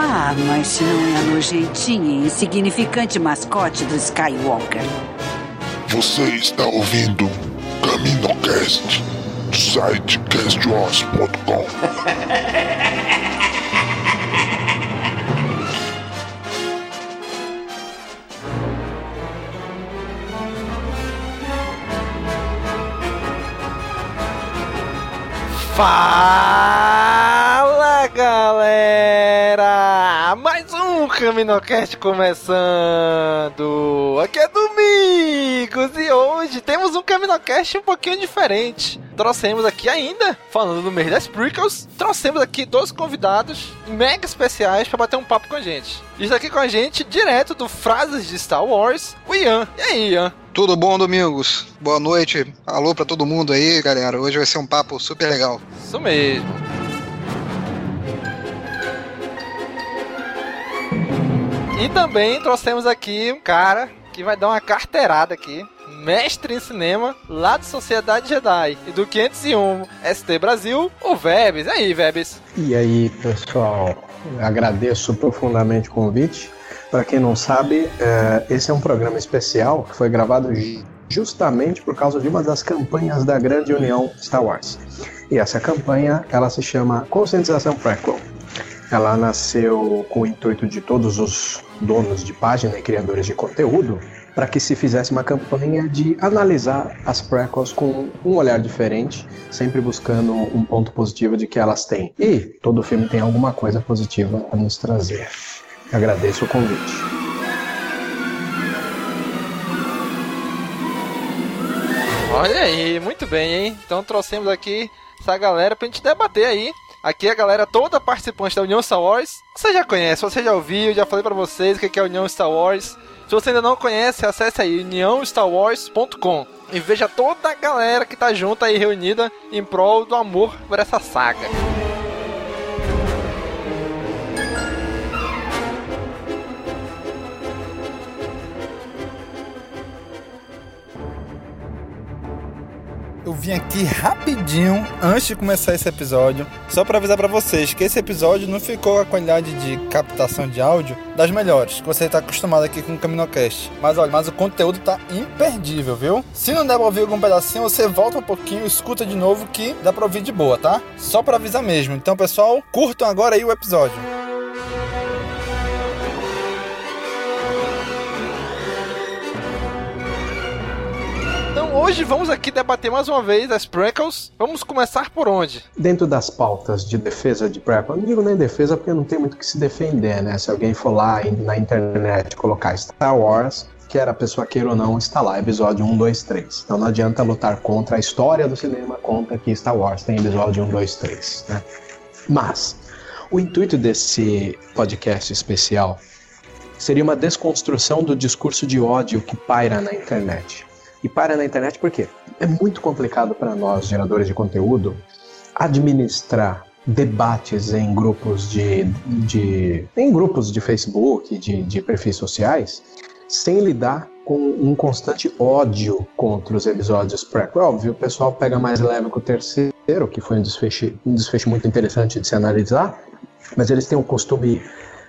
Ah, mas se não é a nojentinha e insignificante mascote do Skywalker. Você está ouvindo CaminoCast do site castwars.com. Fala CaminoCast começando! Aqui é Domingos e hoje temos um CaminoCast um pouquinho diferente. Trouxemos aqui ainda, falando do mês das prequels, trouxemos aqui dois convidados mega especiais para bater um papo com a gente. Está aqui com a gente, direto do Frases de Star Wars, o Ian. E aí, Ian? Tudo bom, Domingos? Boa noite. Alô pra todo mundo aí, galera. Hoje vai ser um papo super legal. Isso mesmo. E também trouxemos aqui um cara que vai dar uma carteirada aqui. Mestre em cinema, lá de Sociedade Jedi e do 501 ST Brasil, o Vebes. E aí, Vebes? E aí, pessoal? Agradeço profundamente o convite. Para quem não sabe, é, esse é um programa especial que foi gravado justamente por causa de uma das campanhas da Grande União Star Wars. E essa campanha, ela se chama Conscientização Prequel. Ela nasceu com o intuito de todos os donos de página e criadores de conteúdo para que se fizesse uma campanha de analisar as prequels com um olhar diferente, sempre buscando um ponto positivo de que elas têm. E todo filme tem alguma coisa positiva a nos trazer. Agradeço o convite. Olha aí, muito bem, hein? Então trouxemos aqui essa galera pra gente debater aí. Aqui a galera toda participante da União Star Wars. Você já conhece, você já ouviu, já falei para vocês o que é a União Star Wars. Se você ainda não conhece, acesse aí uniãostarwars.com e veja toda a galera que tá junto aí reunida em prol do amor por essa saga. Eu vim aqui rapidinho antes de começar esse episódio, só para avisar para vocês que esse episódio não ficou a qualidade de captação de áudio das melhores, que você está acostumado aqui com o Caminocast. Mas olha, mas o conteúdo tá imperdível, viu? Se não der pra ouvir algum pedacinho, você volta um pouquinho, escuta de novo que dá pra ouvir de boa, tá? Só para avisar mesmo. Então, pessoal, curtam agora aí o episódio. Hoje vamos aqui debater mais uma vez as prequels. Vamos começar por onde? Dentro das pautas de defesa de prequel, não digo nem defesa porque não tem muito o que se defender, né? Se alguém for lá na internet colocar Star Wars, quer a pessoa queira ou não, está lá, episódio 1, 2, 3. Então não adianta lutar contra a história do cinema, contra que Star Wars tem episódio 1, 2, 3, né? Mas, o intuito desse podcast especial seria uma desconstrução do discurso de ódio que paira na internet. E paira na internet por quê? É muito complicado para nós, geradores de conteúdo, administrar debates em grupos de, de em grupos de Facebook, de, de perfis sociais, sem lidar com um constante ódio contra os episódios prequel. Óbvio, o pessoal pega mais leve com o terceiro, que foi um desfecho, um desfecho muito interessante de se analisar, mas eles têm um costume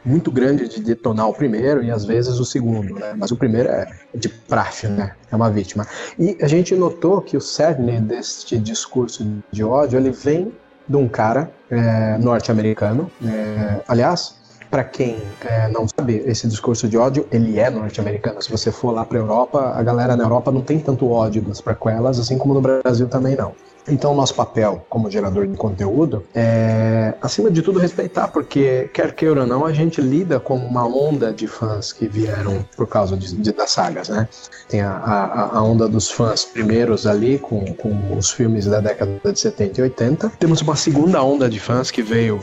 muito grande de detonar o primeiro e às vezes o segundo, né? Mas o primeiro é de praxe, né? É uma vítima. E a gente notou que o cerne deste discurso de ódio, ele vem de um cara é, norte-americano. É, aliás, para quem é, não sabe, esse discurso de ódio, ele é norte-americano. Se você for lá pra Europa, a galera na Europa não tem tanto ódio das prequelas, assim como no Brasil também não. Então, nosso papel como gerador de conteúdo é, acima de tudo, respeitar, porque, quer queira ou não, a gente lida com uma onda de fãs que vieram por causa de, de das sagas, né? Tem a, a, a, onda dos fãs primeiros ali, com, com os filmes da década de 70 e 80. Temos uma segunda onda de fãs que veio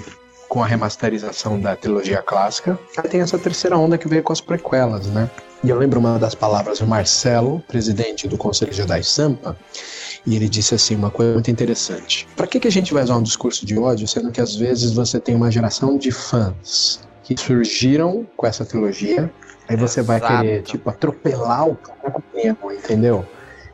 com a remasterização da trilogia clássica. Aí tem essa terceira onda que veio com as prequelas, né? E eu lembro uma das palavras do Marcelo, presidente do Conselho Jedi Sampa, e ele disse assim uma coisa muito interessante. Para que, que a gente vai usar um discurso de ódio, sendo que às vezes você tem uma geração de fãs que surgiram com essa trilogia, aí você Exato. vai querer, tipo, atropelar o cara mesmo, entendeu?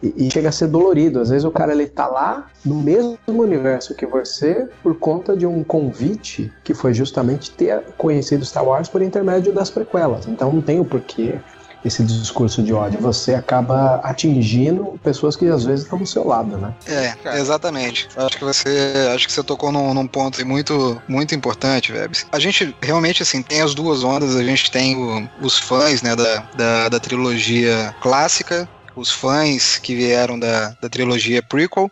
E, chega a ser dolorido. Às vezes o cara ele tá lá no mesmo universo que você por conta de um convite que foi justamente ter conhecido Star Wars por intermédio das prequelas. Então não tem o porquê esse discurso de ódio, você acaba atingindo pessoas que às vezes estão do seu lado, né? É, exatamente. Acho que você, acho que você tocou num, num ponto muito, muito importante, Vebs. A gente realmente assim tem as duas ondas. A gente tem o, os fãs, né, da, da, da trilogia clássica os fãs que vieram da, da trilogia prequel,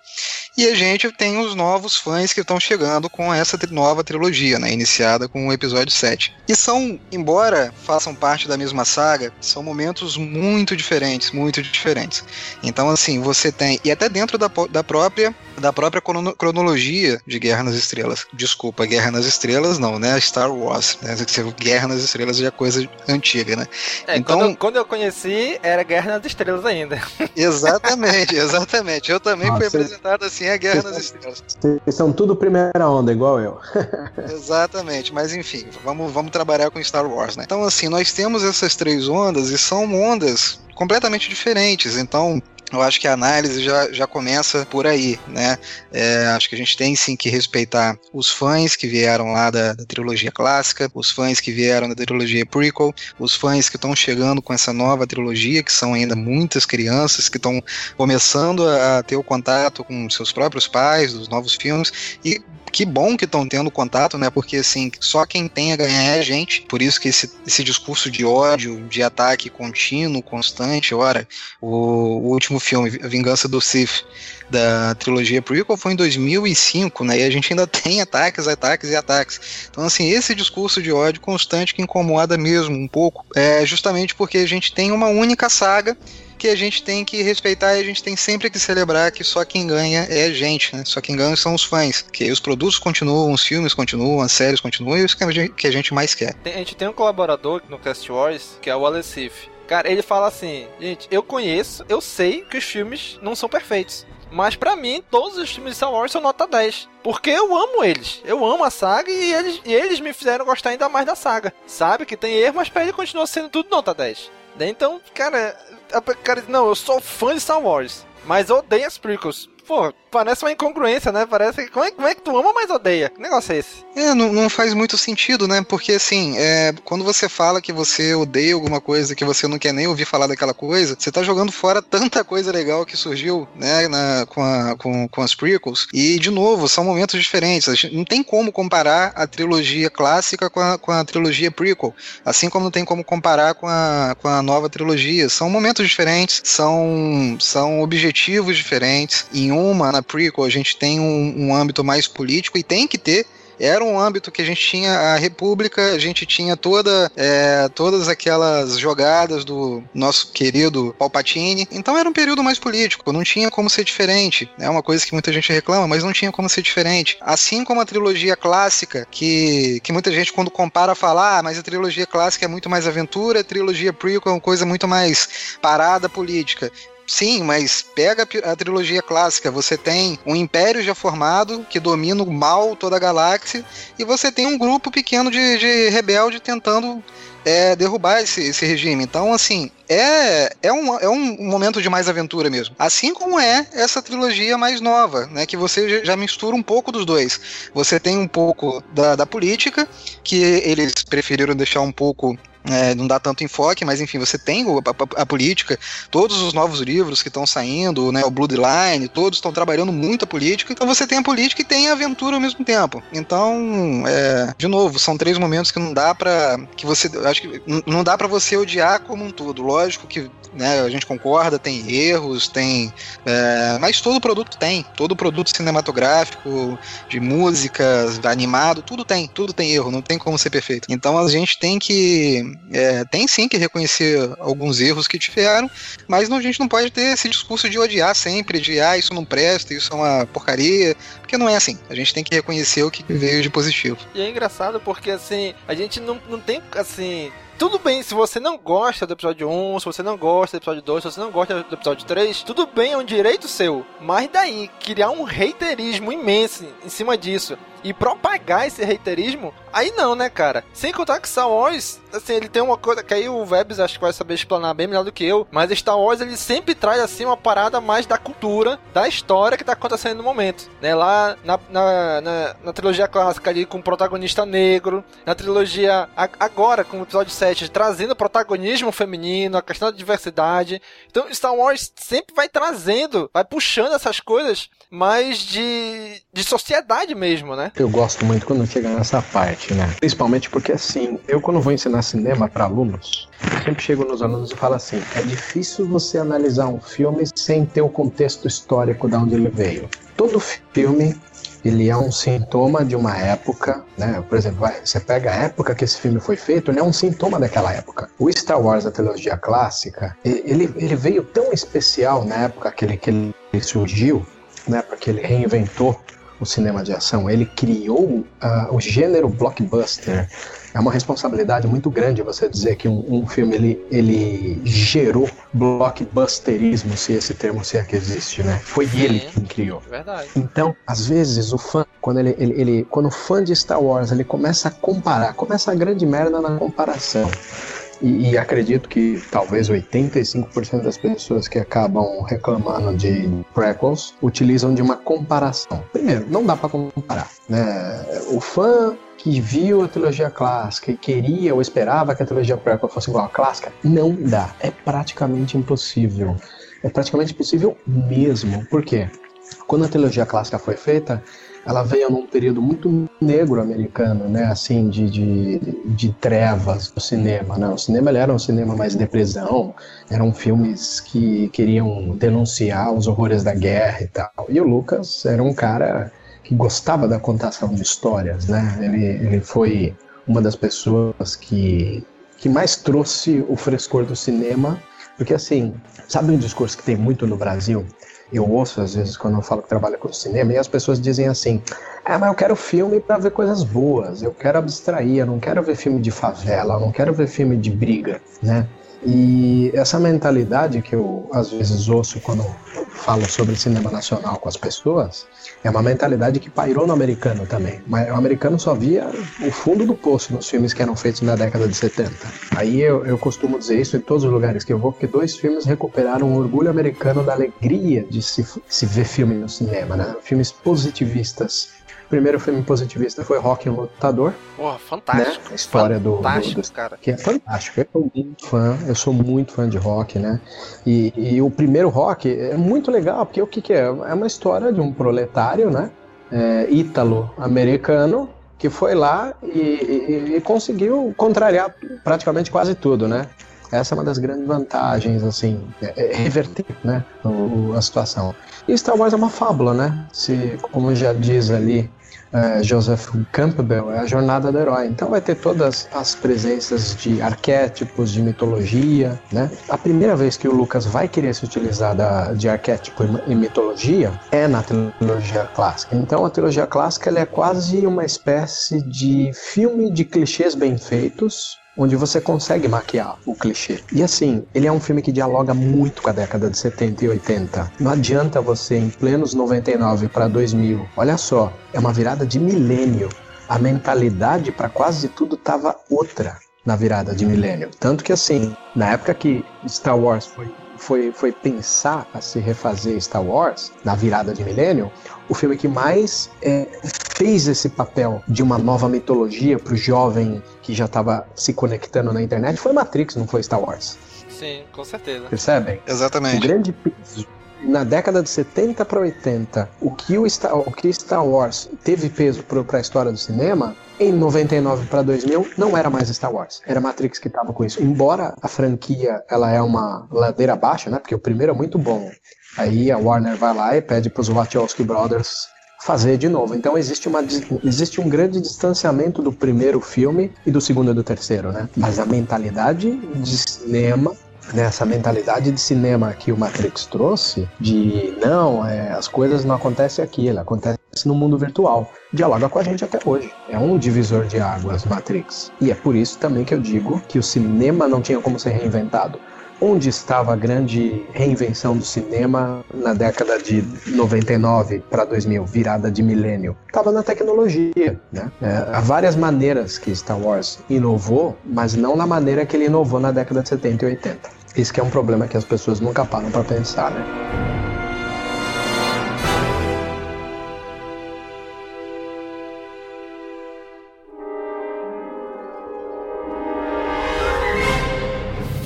e a gente tem os novos fãs que estão chegando com essa nova trilogia, né, iniciada com o episódio 7. E são, embora façam parte da mesma saga, são momentos muito diferentes, muito diferentes. Então, assim, você tem, e até dentro da, da própria da própria cronologia de Guerra nas Estrelas. Desculpa, Guerra nas Estrelas não, né? Star Wars. Né? Guerra nas Estrelas já é coisa antiga, né? É, então, quando eu, quando, eu, conheci, era Guerra nas Estrelas ainda. Exatamente, exatamente. Eu também fui apresentado assim a Guerra nas Estrelas. Vocês são tudo primeira onda, igual eu. exatamente, mas enfim, vamos, vamos trabalhar com Star Wars, né? Então, assim, nós temos essas três ondas e são ondas completamente diferentes. Então, eu acho que a análise já, já começa por aí, né? É, acho que a gente tem sim que respeitar os fãs que vieram lá da, da, trilogia clássica, os fãs que vieram da trilogia prequel, os fãs que estão chegando com essa nova trilogia, que são ainda muitas crianças que estão começando a ter o contato com seus próprios pais, dos novos filmes, e que bom que estão tendo contato, né? Porque assim, só quem tem a ganhar é a gente. Por isso que esse, esse discurso de ódio, de ataque contínuo, constante, ora, o, o último filme, A Vingança do Sith, da trilogia prequel foi em 2005, né? E a gente ainda tem ataques, ataques e ataques. Então, assim, esse discurso de ódio constante que incomoda mesmo um pouco, é justamente porque a gente tem uma única saga que a gente tem que respeitar e a gente tem sempre que celebrar que só quem ganha é a gente, né? Só quem ganha são os fãs. Que os produtos continuam, os filmes continuam, as séries continuam, e isso que a gente, que a gente mais quer. a gente tem um colaborador no Cast Wars, que é o Alessif. Cara, ele fala assim, gente, eu conheço, eu sei que os filmes não são perfeitos. Mas para mim, todos os filmes de Star Wars são nota 10. Porque eu amo eles. Eu amo a saga e eles, e eles me fizeram gostar ainda mais da saga. Sabe que tem erro, mas pra ele continua sendo tudo nota 10. Então, cara, cara, não, eu sou fã de Star Wars, mas odeio as prequels. Pô, parece uma incongruência, né? Parece. Como é, como é que tu ama, mas odeia? Que negócio é esse? É, não, não faz muito sentido, né? Porque assim, é, quando você fala que você odeia alguma coisa, que você não quer nem ouvir falar daquela coisa, você tá jogando fora tanta coisa legal que surgiu, né? Na, com, a, com, com as prequels. E, de novo, são momentos diferentes. Não tem como comparar a trilogia clássica com a, com a trilogia prequel. Assim como não tem como comparar com a, com a nova trilogia. São momentos diferentes, são, são objetivos diferentes. Em uma, na prequel, a gente tem um, um âmbito mais político e tem que ter era um âmbito que a gente tinha a República, a gente tinha toda, é, todas aquelas jogadas do nosso querido Palpatine. Então era um período mais político, não tinha como ser diferente. É uma coisa que muita gente reclama, mas não tinha como ser diferente. Assim como a trilogia clássica, que, que muita gente quando compara fala, ah, mas a trilogia clássica é muito mais aventura, a trilogia prequel é uma coisa muito mais parada política. Sim, mas pega a trilogia clássica. Você tem um império já formado que domina o mal toda a galáxia, e você tem um grupo pequeno de, de rebelde tentando é, derrubar esse, esse regime. Então, assim, é, é, um, é um momento de mais aventura mesmo. Assim como é essa trilogia mais nova, né? Que você já mistura um pouco dos dois. Você tem um pouco da, da política, que eles preferiram deixar um pouco é, não dá tanto enfoque, mas enfim, você tem a, a, a política, todos os novos livros que estão saindo, né, o Bloodline, todos estão trabalhando muito a política, então você tem a política e tem a aventura ao mesmo tempo. Então, é, de novo, são três momentos que não dá para que você, acho que não dá para você odiar como um todo. Lógico que né, a gente concorda, tem erros, tem, é, mas todo produto tem, todo produto cinematográfico, de música, animado, tudo tem, tudo tem erro, não tem como ser perfeito. Então a gente tem que, é, tem sim que reconhecer alguns erros que tiveram, mas não, a gente não pode ter esse discurso de odiar sempre, de ah, isso não presta, isso é uma porcaria, porque não é assim. A gente tem que reconhecer o que veio de positivo. E é engraçado porque assim, a gente não, não tem assim tudo bem se você não gosta do episódio 1, se você não gosta do episódio 2, se você não gosta do episódio 3, tudo bem, é um direito seu. Mas daí, criar um haterismo imenso em cima disso e propagar esse haterismo, aí não, né, cara? Sem contar que Star Wars, assim, ele tem uma coisa que aí o Webs acho que vai saber explanar bem melhor do que eu, mas Star Wars ele sempre traz assim uma parada mais da cultura, da história que tá acontecendo no momento, né? Lá na, na, na, na trilogia clássica ali com o protagonista negro, na trilogia agora com o episódio 7 trazendo protagonismo feminino, a questão da diversidade. Então Star Wars sempre vai trazendo, vai puxando essas coisas mais de, de sociedade mesmo, né? Eu gosto muito quando chega nessa parte, né? Principalmente porque, assim, eu quando vou ensinar cinema para alunos, eu sempre chego nos alunos e falo assim: é difícil você analisar um filme sem ter o contexto histórico de onde ele veio. Todo filme ele é um sintoma de uma época, né? Por exemplo, você pega a época que esse filme foi feito, ele é um sintoma daquela época. O Star Wars, a trilogia clássica, ele, ele veio tão especial na época que ele, que ele surgiu, né? Porque ele reinventou o cinema de ação, ele criou uh, o gênero blockbuster. É uma responsabilidade muito grande você dizer que um, um, filme ele, ele gerou blockbusterismo, se esse termo se é que existe, né? Foi ele quem criou. Verdade. Então, às vezes o fã, quando ele, ele, ele, quando o fã de Star Wars ele começa a comparar, começa a grande merda na comparação. E, e, acredito que talvez 85% das pessoas que acabam reclamando de prequels utilizam de uma comparação. Primeiro, não dá para comparar. Né? O fã que viu a trilogia clássica e queria ou esperava que a trilogia prequel fosse igual à clássica, não dá. É praticamente impossível. É praticamente impossível mesmo. Por quê? Quando a trilogia clássica foi feita, ela veio num período muito negro americano, né? Assim, de, de, de trevas do cinema, né? O cinema era um cinema mais depressão, eram filmes que queriam denunciar os horrores da guerra e tal. E o Lucas era um cara que gostava da contação de histórias, né? Ele, ele foi uma das pessoas que, que mais trouxe o frescor do cinema, porque assim, sabe um discurso que tem muito no Brasil? Eu ouço às vezes quando eu falo que trabalho com cinema e as pessoas dizem assim: "Ah, mas eu quero filme para ver coisas boas, eu quero abstrair, eu não quero ver filme de favela, eu não quero ver filme de briga", né? E essa mentalidade que eu às vezes ouço quando falo sobre cinema nacional com as pessoas, é uma mentalidade que pairou no americano também. Mas o americano só via o fundo do poço nos filmes que eram feitos na década de 70. Aí eu, eu costumo dizer isso em todos os lugares que eu vou, porque dois filmes recuperaram o orgulho americano da alegria de se, se ver filme no cinema, né? Filmes positivistas primeiro filme positivista foi Rock and Lutador. Porra, fantástico. Né? A história fantástico, do, do, do, cara. Que é fantástico. Eu sou muito fã, eu sou muito fã de rock, né? E, e o primeiro rock é muito legal, porque o que, que é? É uma história de um proletário, né? É, ítalo-americano que foi lá e, e, e, conseguiu contrariar praticamente quase tudo, né? Essa é uma das grandes vantagens, assim, é, é reverter, né, a situação. E Star Wars é uma fábula, né? Se, como já diz ali é, Joseph Campbell, é a jornada do herói. Então vai ter todas as presenças de arquétipos, de mitologia, né? A primeira vez que o Lucas vai querer se utilizar da, de arquétipo e mitologia é na trilogia clássica. Então a trilogia clássica é quase uma espécie de filme de clichês bem feitos, onde você consegue maquiar o clichê. E assim, ele é um filme que dialoga muito com a década de 70 e 80. Não adianta você, em plenos 99 para 2000, olha só, é uma virada de milênio. A mentalidade para quase tudo tava outra na virada de milênio. Tanto que assim, na época que Star Wars foi foi, foi pensar a se refazer Star Wars na virada de milênio, o filme que mais é, fez esse papel de uma nova mitologia pro jovem que já estava se conectando na internet foi Matrix, não foi Star Wars. Sim, com certeza. Percebem? Exatamente. O grande peso na década de 70 para 80, o que o Star, o que Star Wars teve peso para a história do cinema, em 99 para 2000 não era mais Star Wars, era Matrix que estava com isso. Embora a franquia ela é uma ladeira abaixo, né? Porque o primeiro é muito bom. Aí a Warner vai lá e pede para os Wachowski Brothers fazer de novo. Então existe, uma, existe um grande distanciamento do primeiro filme e do segundo e do terceiro, né? Mas a mentalidade de cinema nessa mentalidade de cinema que o Matrix trouxe, de não, é, as coisas não acontecem aqui, ela acontece no mundo virtual. Dialoga com a gente até hoje. É um divisor de águas, Matrix. E é por isso também que eu digo que o cinema não tinha como ser reinventado. Onde estava a grande reinvenção do cinema na década de 99 para 2000, virada de milênio? Estava na tecnologia. Né? É, há várias maneiras que Star Wars inovou, mas não na maneira que ele inovou na década de 70 e 80. Esse que é um problema que as pessoas nunca param para pensar, né?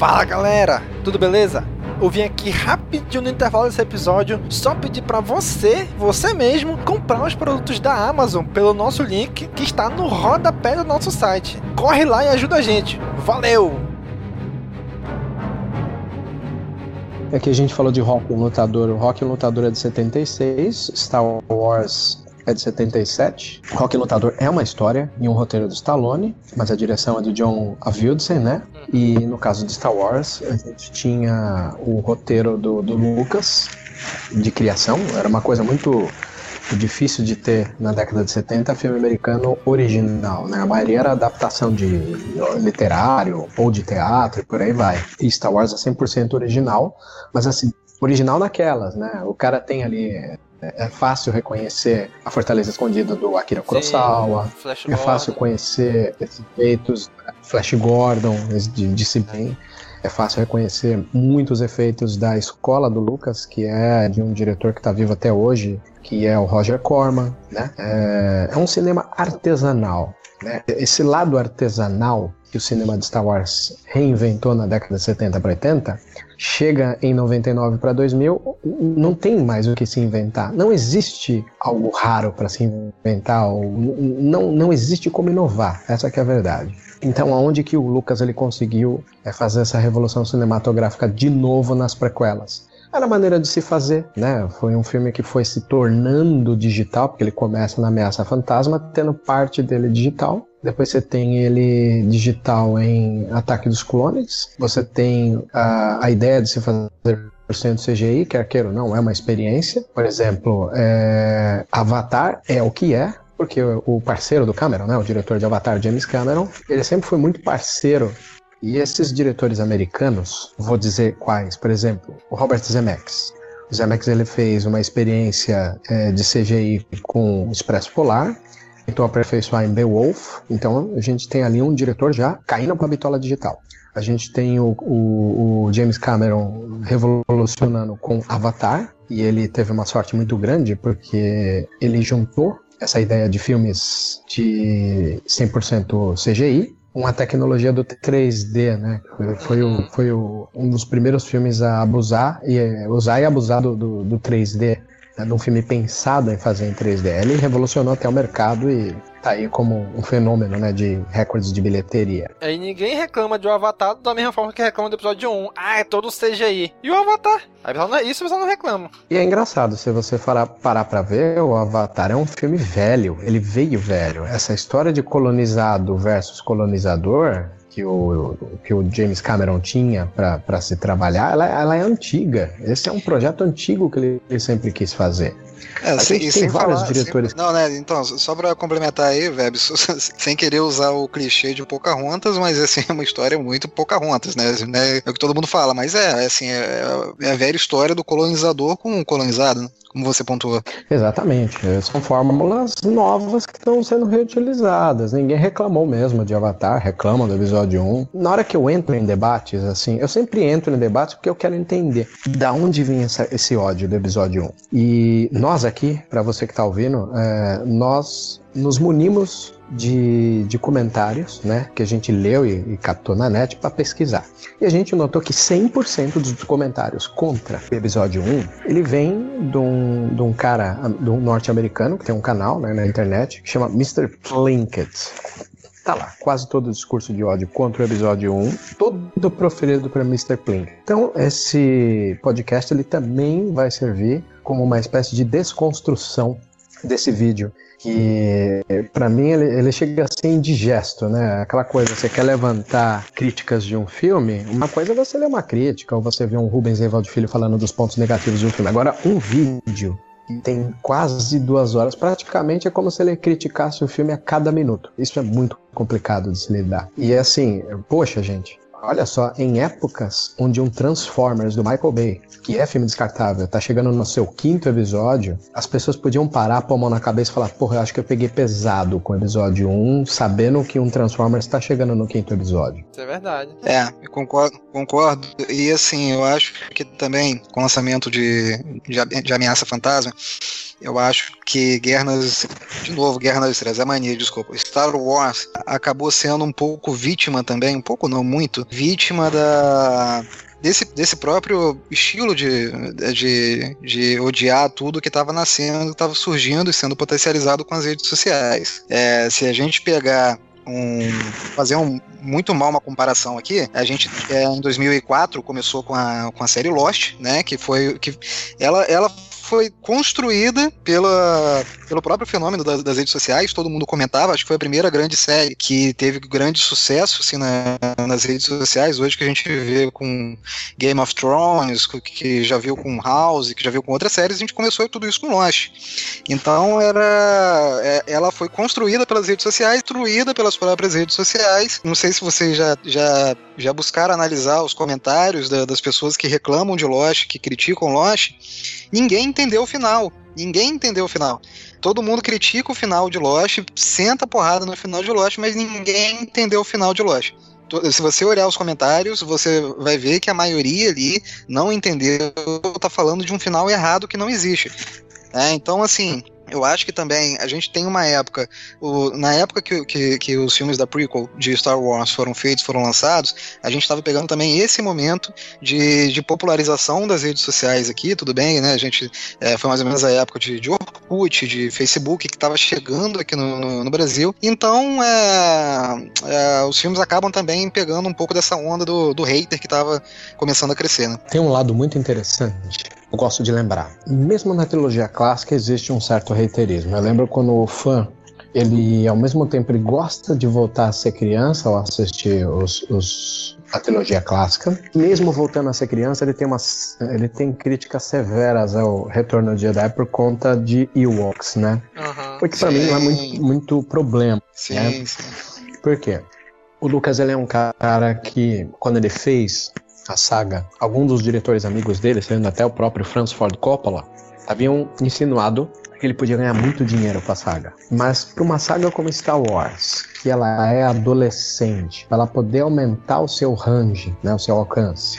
Fala galera, tudo beleza? Eu vim aqui rapidinho no intervalo desse episódio só pedir para você, você mesmo, comprar os produtos da Amazon pelo nosso link que está no rodapé do nosso site. Corre lá e ajuda a gente. Valeu! Aqui a gente falou de Rock um Lutador. O Rock um Lutador é de 76, Star Wars é de 77. Rock Lutador é uma história e um roteiro do Stallone, mas a direção é do John Avildsen, né? E no caso de Star Wars, a gente tinha o roteiro do, do Lucas, de criação. Era uma coisa muito difícil de ter na década de 70 filme americano original, né? A maioria era adaptação de literário ou de teatro e por aí vai. E Star Wars é 100% original, mas assim, original naquelas, né? O cara tem ali é fácil reconhecer a Fortaleza Escondida do Akira Kurosawa. Sim, é fácil conhecer esses efeitos, Flash Gordon, de, de bem. É fácil reconhecer muitos efeitos da escola do Lucas, que é de um diretor que está vivo até hoje, que é o Roger Corman. Né? É, é um cinema artesanal. Né? Esse lado artesanal que o cinema de Star Wars reinventou na década de 70 para 80, chega em 99 para 2000, não tem mais o que se inventar. Não existe algo raro para se inventar, não, não existe como inovar. Essa é a verdade. Então, aonde que o Lucas ele conseguiu é, fazer essa revolução cinematográfica de novo nas prequelas? Era a maneira de se fazer, né? Foi um filme que foi se tornando digital, porque ele começa na Ameaça Fantasma, tendo parte dele digital, depois você tem ele digital em Ataque dos Clones. Você tem a, a ideia de se fazer cento CGI, quer queira ou não, é uma experiência. Por exemplo, é, Avatar é o que é, porque o parceiro do Cameron, né, o diretor de Avatar, James Cameron, ele sempre foi muito parceiro. E esses diretores americanos, vou dizer quais, por exemplo, o Robert Zemeckis. O Zemeckis ele fez uma experiência é, de CGI com Expresso Polar, tentou aperfeiçoar em Beowulf, então a gente tem ali um diretor já caindo para a bitola digital. A gente tem o, o, o, James Cameron revolucionando com Avatar, e ele teve uma sorte muito grande porque ele juntou essa ideia de filmes de 100% CGI com a tecnologia do 3D, né? Foi, foi, o, foi o, um dos primeiros filmes a abusar e usar e abusar do, do, do 3D né, de um filme pensado em fazer em 3D. Ele revolucionou até o mercado e tá aí como um fenômeno, né, de recordes de bilheteria. Aí ninguém reclama de o Avatar da mesma forma que reclama do episódio 1. Ah, é todo CGI. E o Avatar? Aí não é isso, pessoal não reclama. E é engraçado, se você parar, parar pra ver, o Avatar é um filme velho. Ele veio velho. Essa história de colonizado versus colonizador que o, que o James Cameron tinha para se trabalhar, ela, ela, é antiga. Esse é um projeto antigo que ele, ele sempre quis fazer. É, sem, tem vários falar, diretores. Sem, não, né? Então, só para complementar aí, Web, sem querer usar o clichê de Pocahontas, mas assim, é uma história muito Pocahontas, né? né? É o que todo mundo fala, mas é, assim, é, é a velha história do colonizador com o colonizado, né? como você pontuou. Exatamente. São fórmulas novas que estão sendo reutilizadas. Ninguém reclamou mesmo de Avatar, reclamam do episódio episódio 1. Na hora que eu entro em debates, assim, eu sempre entro em debates porque eu quero entender da onde vinha essa, esse ódio do episódio 1. E nós aqui, para você que tá ouvindo, é, nós nos munimos de, de comentários, né, que a gente leu e, e captou na net para pesquisar. E a gente notou que 100% dos comentários contra o episódio 1, ele vem de um, de um cara, de um norte-americano, que tem um canal né, na internet, que chama Mr. Plinkett. Tá lá, quase todo o discurso de ódio contra o episódio 1, todo proferido por Mr. Plinkett. Então, esse podcast ele também vai servir como uma espécie de desconstrução desse vídeo que para mim ele, ele, chega a ser indigesto, né? Aquela coisa, você quer levantar críticas de um filme, uma coisa é você ler uma crítica ou você ver um Rubens Evaldo Filho falando dos pontos negativos de um filme. Agora, um vídeo tem quase duas horas, praticamente é como se ele criticasse o filme a cada minuto. Isso é muito complicado de se lidar. E assim, poxa, gente, Olha só, em épocas onde um Transformers do Michael Bay, que é filme descartável, tá chegando no seu quinto episódio, as pessoas podiam parar, pôr a mão na cabeça e falar: Porra, eu acho que eu peguei pesado com o episódio 1, sabendo que um Transformers tá chegando no quinto episódio. Isso é verdade. É, eu concordo, concordo. E assim, eu acho que também, com o lançamento de, de, de Ameaça Fantasma, eu acho que Guerra nas. De novo, Guerra nas Estrelas, é mania, desculpa. Star Wars acabou sendo um pouco vítima também, um pouco não muito, vítima da. Desse, desse próprio estilo de, de, de odiar tudo que estava nascendo, estava surgindo e sendo potencializado com as redes sociais. É, se a gente pegar um, fazer um, muito mal uma comparação aqui. A gente é, em 2004 começou com a, com a série Lost, né? Que foi que ela, ela foi construída pela, pelo próprio fenômeno das, das, redes sociais, todo mundo comentava, acho que foi a primeira grande série que teve grande sucesso assim, na, nas redes sociais, hoje que a gente vê com Game of Thrones, que já viu com House, que já viu com outras séries, a gente começou tudo isso com Lost. Então era, é, ela foi construída pelas redes sociais, destruída pelas próprias redes sociais. Não sei se vocês já, já, já buscaram analisar os comentários da, das pessoas que reclamam de Lost, que criticam Lost, ninguém entendeu o final. Ninguém entendeu o final. Todo mundo critica o final de Lost, senta porrada no final de Lost, mas ninguém entendeu o final de Lost. Se você olhar os comentários, você vai ver que a maioria ali não entendeu, tá falando de um final errado que não existe. É, então, assim, eu acho que também a gente tem uma época, o, na época que, que, que, os filmes da prequel de Star Wars foram feitos, foram lançados, a gente estava pegando também esse momento de, de popularização das redes sociais aqui, tudo bem, né? A gente é, foi mais ou menos a época de, de Orkut, de Facebook, que estava chegando aqui no, no, no Brasil. Então, é, é, os filmes acabam também pegando um pouco dessa onda do, do hater que estava começando a crescer, né? Tem um lado muito interessante eu gosto de lembrar. Mesmo na trilogia clássica existe um certo reiterismo. Eu lembro quando o fã ele ao mesmo tempo ele gosta de voltar a ser criança ao assistir os, os, a trilogia clássica. Mesmo voltando a ser criança, ele tem, umas, ele tem críticas severas ao Retorno de Jedi por conta de Ewoks, né? Uhum, Porque para mim não é muito, muito problema. Sim, né? sim. Por quê? O Lucas ele é um cara que, quando ele fez a saga, alguns dos diretores amigos dele, sendo até o próprio Francis Ford Coppola, haviam insinuado que ele podia ganhar muito dinheiro com a saga. Mas para uma saga como Star Wars, que ela é adolescente, para ela poder aumentar o seu range, né, o seu alcance,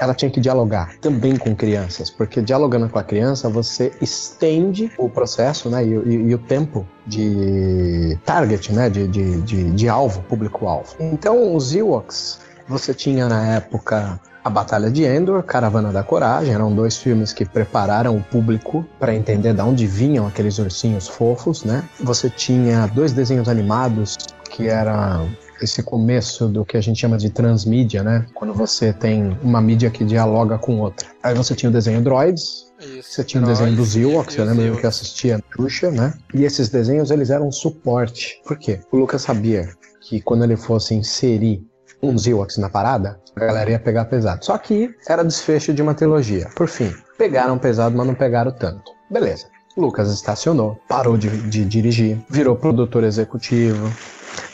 ela tinha que dialogar também com crianças, porque dialogando com a criança você estende o processo né, e, e, e o tempo de target, né, de, de, de, de alvo, público-alvo. Então os Ewoks você tinha na época a Batalha de Endor, Caravana da Coragem, eram dois filmes que prepararam o público para entender de onde vinham aqueles ursinhos fofos, né? Você tinha dois desenhos animados que era esse começo do que a gente chama de transmídia, né? Quando você tem uma mídia que dialoga com outra. Aí você tinha o desenho Droids, Isso, você tinha o desenho dos Ewoks, eu lembro que eu assistia Xuxa, né? E esses desenhos, eles eram suporte. Por quê? O Lucas sabia que quando ele fosse inserir uns Ewoks na parada, a galera ia pegar pesado. Só que era desfecho de uma trilogia. Por fim, pegaram pesado, mas não pegaram tanto. Beleza. Lucas estacionou, parou de, de dirigir, virou produtor executivo.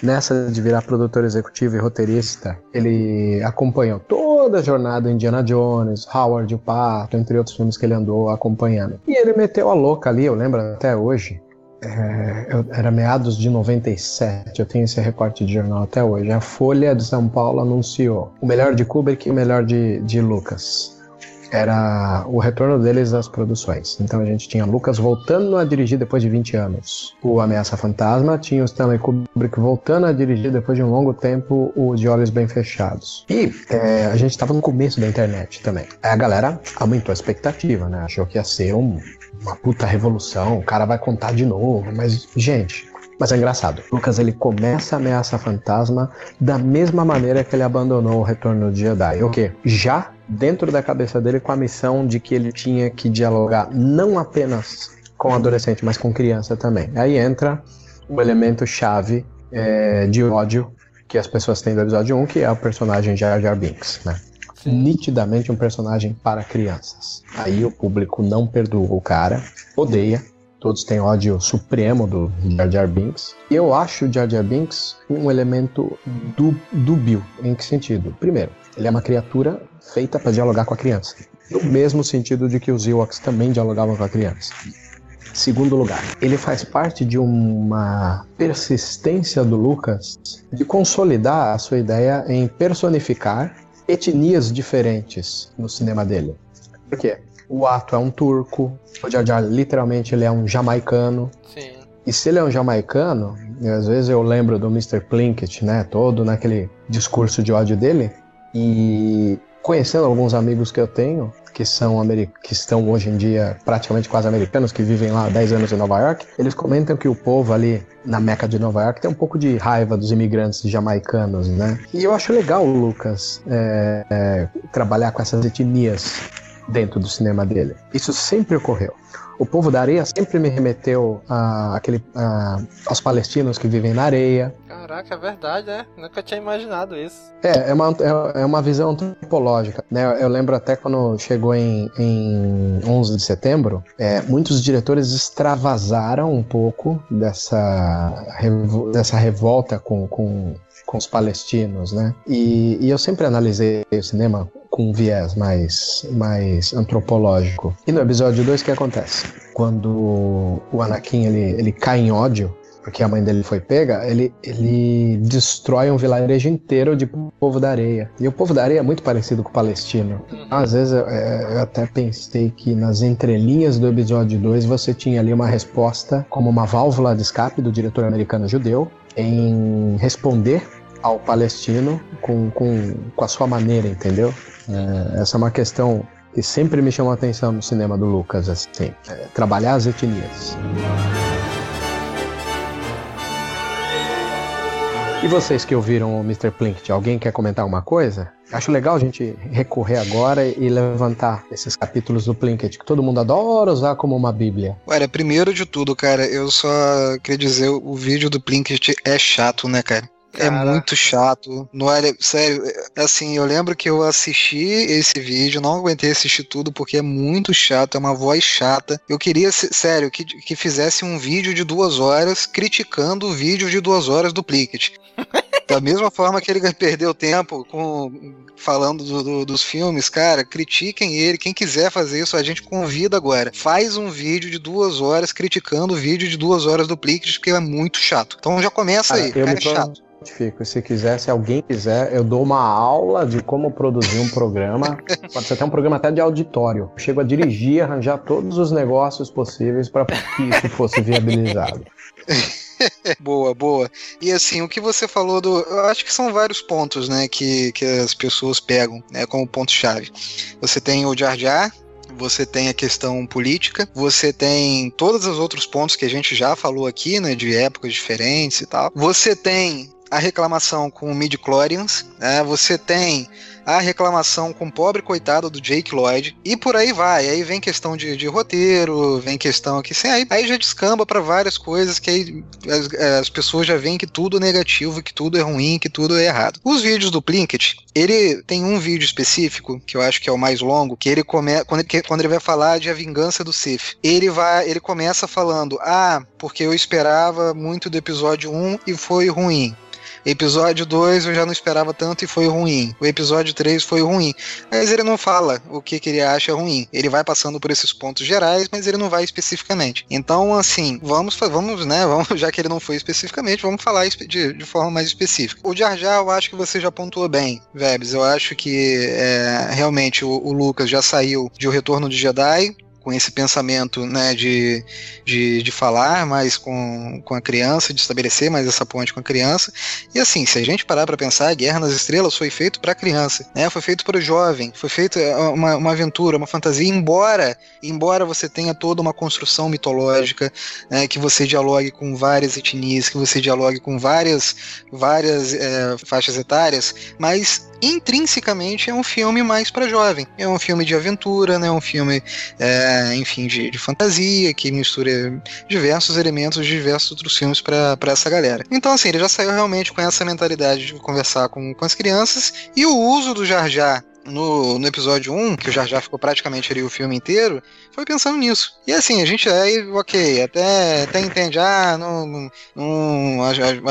Nessa de virar produtor executivo e roteirista, ele acompanhou toda a jornada Indiana Jones, Howard o Pato, entre outros filmes que ele andou acompanhando. E ele meteu a louca ali, eu lembro até hoje, é, era meados de 97, eu tenho esse recorte de jornal até hoje. A Folha de São Paulo anunciou o melhor de Kubrick e o melhor de, de Lucas era o retorno deles às produções. Então a gente tinha Lucas voltando a dirigir depois de 20 anos o Ameaça Fantasma, tinha o Stanley Kubrick voltando a dirigir depois de um longo tempo o De Olhos Bem Fechados. E é, a gente estava no começo da internet também. A galera aumentou a expectativa, né? Achou que ia ser um, uma puta revolução, o cara vai contar de novo, mas, gente, mas é engraçado. Lucas ele começa a ameaça fantasma da mesma maneira que ele abandonou o retorno de Jedi. O quê? Já dentro da cabeça dele com a missão de que ele tinha que dialogar não apenas com adolescente, mas com criança também. Aí entra o elemento chave é, de ódio que as pessoas têm do episódio 1, que é o personagem Jar Jar Binks, né? Nitidamente um personagem para crianças. Aí o público não perdoa o cara, odeia, todos têm ódio supremo do Jar Jar Binks. Eu acho o Jar Jar Binks um elemento dúbio. Em que sentido? Primeiro, ele é uma criatura feita para dialogar com a criança. No mesmo sentido de que os Ewoks também dialogavam com a criança. Segundo lugar, ele faz parte de uma persistência do Lucas de consolidar a sua ideia em personificar etnias diferentes no cinema dele. Por quê? O Ato é um turco, o Jar Jar literalmente ele é um jamaicano. Sim. E se ele é um jamaicano, às vezes eu lembro do Mr. Plinkett, né, todo naquele discurso de ódio dele, e conhecendo alguns amigos que eu tenho, que são que estão hoje em dia praticamente quase americanos, que vivem lá há 10 anos em Nova York, eles comentam que o povo ali na Meca de Nova York tem um pouco de raiva dos imigrantes jamaicanos, né? E eu acho legal Lucas é, é, trabalhar com essas etnias dentro do cinema dele. Isso sempre ocorreu. O povo da areia sempre me remeteu a, aquele, a, aos palestinos que vivem na areia. Caraca, é verdade, né? Nunca tinha imaginado isso. É, é uma, é, é uma visão antropológica. Né? Eu lembro até quando chegou em, em 11 de setembro, é, muitos diretores extravasaram um pouco dessa, dessa revolta com, com, com os palestinos, né? E, e eu sempre analisei o cinema com um viés mais, mais antropológico. E no episódio 2, o que acontece? Quando o Anakin ele, ele cai em ódio, porque a mãe dele foi pega, ele, ele destrói um vilarejo inteiro de povo da areia. E o povo da areia é muito parecido com o palestino. Às vezes eu, é, eu até pensei que nas entrelinhas do episódio 2 você tinha ali uma resposta como uma válvula de escape do diretor americano judeu em responder ao palestino com, com, com a sua maneira, entendeu? É, essa é uma questão que sempre me chamou a atenção no cinema do Lucas, assim, é, trabalhar as etnias. E vocês que ouviram o Mr. Plinkett, alguém quer comentar alguma coisa? Acho legal a gente recorrer agora e levantar esses capítulos do Plinkett, que todo mundo adora usar como uma bíblia. Olha, primeiro de tudo, cara, eu só queria dizer, o vídeo do Plinkett é chato, né, cara? É muito chato. Não era, sério, assim, eu lembro que eu assisti esse vídeo, não aguentei assistir tudo porque é muito chato, é uma voz chata. Eu queria, sério, que, que fizesse um vídeo de duas horas criticando o vídeo de duas horas do Plicket. Da mesma forma que ele perdeu tempo com falando do, do, dos filmes, cara, critiquem ele. Quem quiser fazer isso, a gente convida agora. Faz um vídeo de duas horas criticando o vídeo de duas horas do Plicket, porque é muito chato. Então já começa aí, cara, é chato. Se quiser, se alguém quiser, eu dou uma aula de como produzir um programa. Pode ser até um programa até de auditório. Chego a dirigir, arranjar todos os negócios possíveis para que isso fosse viabilizado. boa, boa. E assim, o que você falou do. Eu acho que são vários pontos, né, que, que as pessoas pegam, né, como ponto-chave. Você tem o Jar Jar, você tem a questão política, você tem todos os outros pontos que a gente já falou aqui, né, de épocas diferentes e tal. Você tem a reclamação com o midi-chlorians, né? você tem a reclamação com o pobre coitado do Jake Lloyd, e por aí vai. Aí vem questão de, de roteiro, vem questão aqui, assim, aí, aí já descamba para várias coisas que aí as, as, pessoas já veem que tudo é negativo, que tudo é ruim, que tudo é errado. Os vídeos do Plinkett, ele tem um vídeo específico, que eu acho que é o mais longo, que ele começa quando, ele, quando ele vai falar de a vingança do Sith. Ele vai, ele começa falando: "Ah, porque eu esperava muito do episódio 1 e foi ruim". Episódio 2 eu já não esperava tanto e foi ruim. O episódio 3 foi ruim. Mas ele não fala o que, que ele acha ruim. Ele vai passando por esses pontos gerais, mas ele não vai especificamente. Então, assim, vamos, vamos, né? Vamos, já que ele não foi especificamente, vamos falar de, de forma mais específica. O Jar Jar, eu acho que você já pontuou bem, Vebs. Eu acho que é, realmente o, o Lucas já saiu de O Retorno de Jedi com esse pensamento né, de, de, de falar mais com, com a criança, de estabelecer mais essa ponte com a criança. E assim, se a gente parar para pensar, a Guerra nas Estrelas foi feito para criança, né? foi feito para o jovem, foi feito é, uma, uma aventura, uma fantasia, embora, embora você tenha toda uma construção mitológica, né, que você dialogue com várias etnias, que você dialogue com várias, várias é, faixas etárias, mas intrinsecamente é um filme mais para jovem. É um filme de aventura, né? Um filme, é, enfim, de, de, fantasia que mistura diversos elementos de diversos outros filmes para essa galera. Então, assim, ele já saiu realmente com essa mentalidade de conversar com, com as crianças e o uso do Jar Jar no, no episódio 1, que o Jar Jar ficou praticamente ali o filme inteiro, foi pensando nisso. E assim, a gente aí, ok, até, até entende, ah, não, não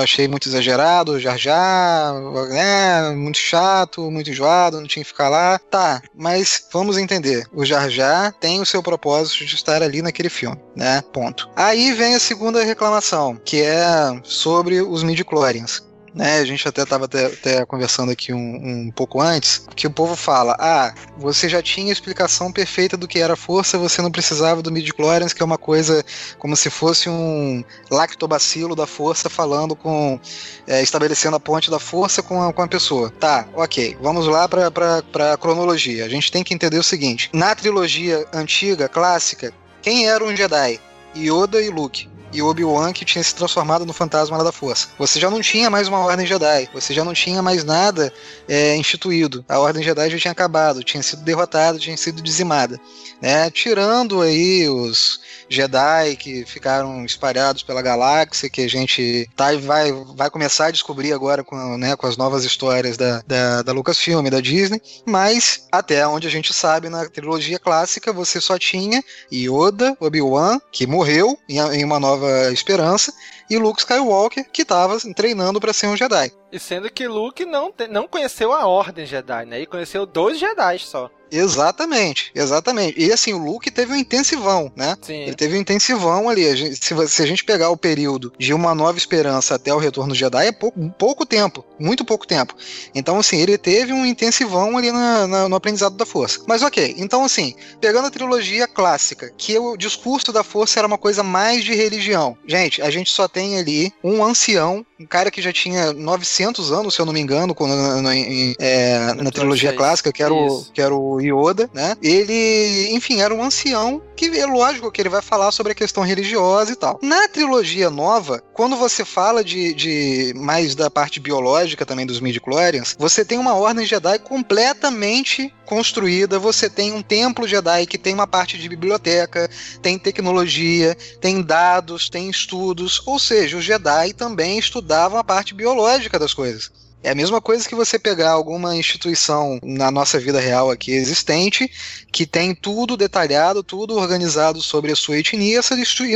achei muito exagerado, o Jar Jar, né, muito chato, muito enjoado, não tinha que ficar lá. Tá, mas vamos entender, o Jar Jar tem o seu propósito de estar ali naquele filme, né, ponto. Aí vem a segunda reclamação, que é sobre os midi-chlorians né? A gente até estava até, até, conversando aqui um, um, pouco antes, que o povo fala: ah, você já tinha explicação perfeita do que era força, você não precisava do midi-chlorians, que é uma coisa como se fosse um lactobacilo da força falando com. É, estabelecendo a ponte da força com a, com a pessoa. Tá, ok. Vamos lá para a cronologia. A gente tem que entender o seguinte: na trilogia antiga, clássica, quem era um Jedi? Yoda e Luke e Obi-Wan que tinha se transformado no fantasma lá da força. Você já não tinha mais uma Ordem Jedi, você já não tinha mais nada é, instituído. A Ordem Jedi já tinha acabado, tinha sido derrotada, tinha sido dizimada. Né? Tirando aí os Jedi que ficaram espalhados pela galáxia, que a gente tá, vai, vai começar a descobrir agora com, né, com as novas histórias da, da, da Lucasfilm e da Disney, mas até onde a gente sabe, na trilogia clássica, você só tinha Yoda, Obi-Wan, que morreu em, em uma nova Nova Esperança, e Luke Skywalker, que estava treinando para ser um Jedi. E sendo que Luke não, não conheceu a Ordem Jedi, né? E conheceu dois Jedi só. Exatamente, exatamente. E assim, o Luke teve um intensivão, né? Sim. Ele teve um intensivão ali. A gente, se, se, a gente pegar o período de uma nova esperança até o retorno do Jedi, é pouco, pouco tempo. Muito pouco tempo. Então, assim, ele teve um intensivão ali na, na, no aprendizado da força. Mas ok, então assim, pegando a trilogia clássica, que o discurso da força era uma coisa mais de religião. Gente, a gente só tem ali um ancião, um cara que já tinha 900 anos, se eu não me engano, quando, na, na, é, na trilogia clássica, que era, o, que era o Yoda, né? Ele, enfim, era um ancião que é lógico que ele vai falar sobre a questão religiosa e tal. Na trilogia nova, quando você fala de, de mais da parte biológica também dos midi-chlorians, você tem uma ordem Jedi completamente construída, você tem um templo Jedi que tem uma parte de biblioteca, tem tecnologia, tem dados, tem estudos, ou seja, os Jedi também estudavam a parte biológica das coisas. É a mesma coisa que você pegar alguma instituição na nossa vida real aqui existente, que tem tudo detalhado, tudo organizado sobre a sua etnia, essa,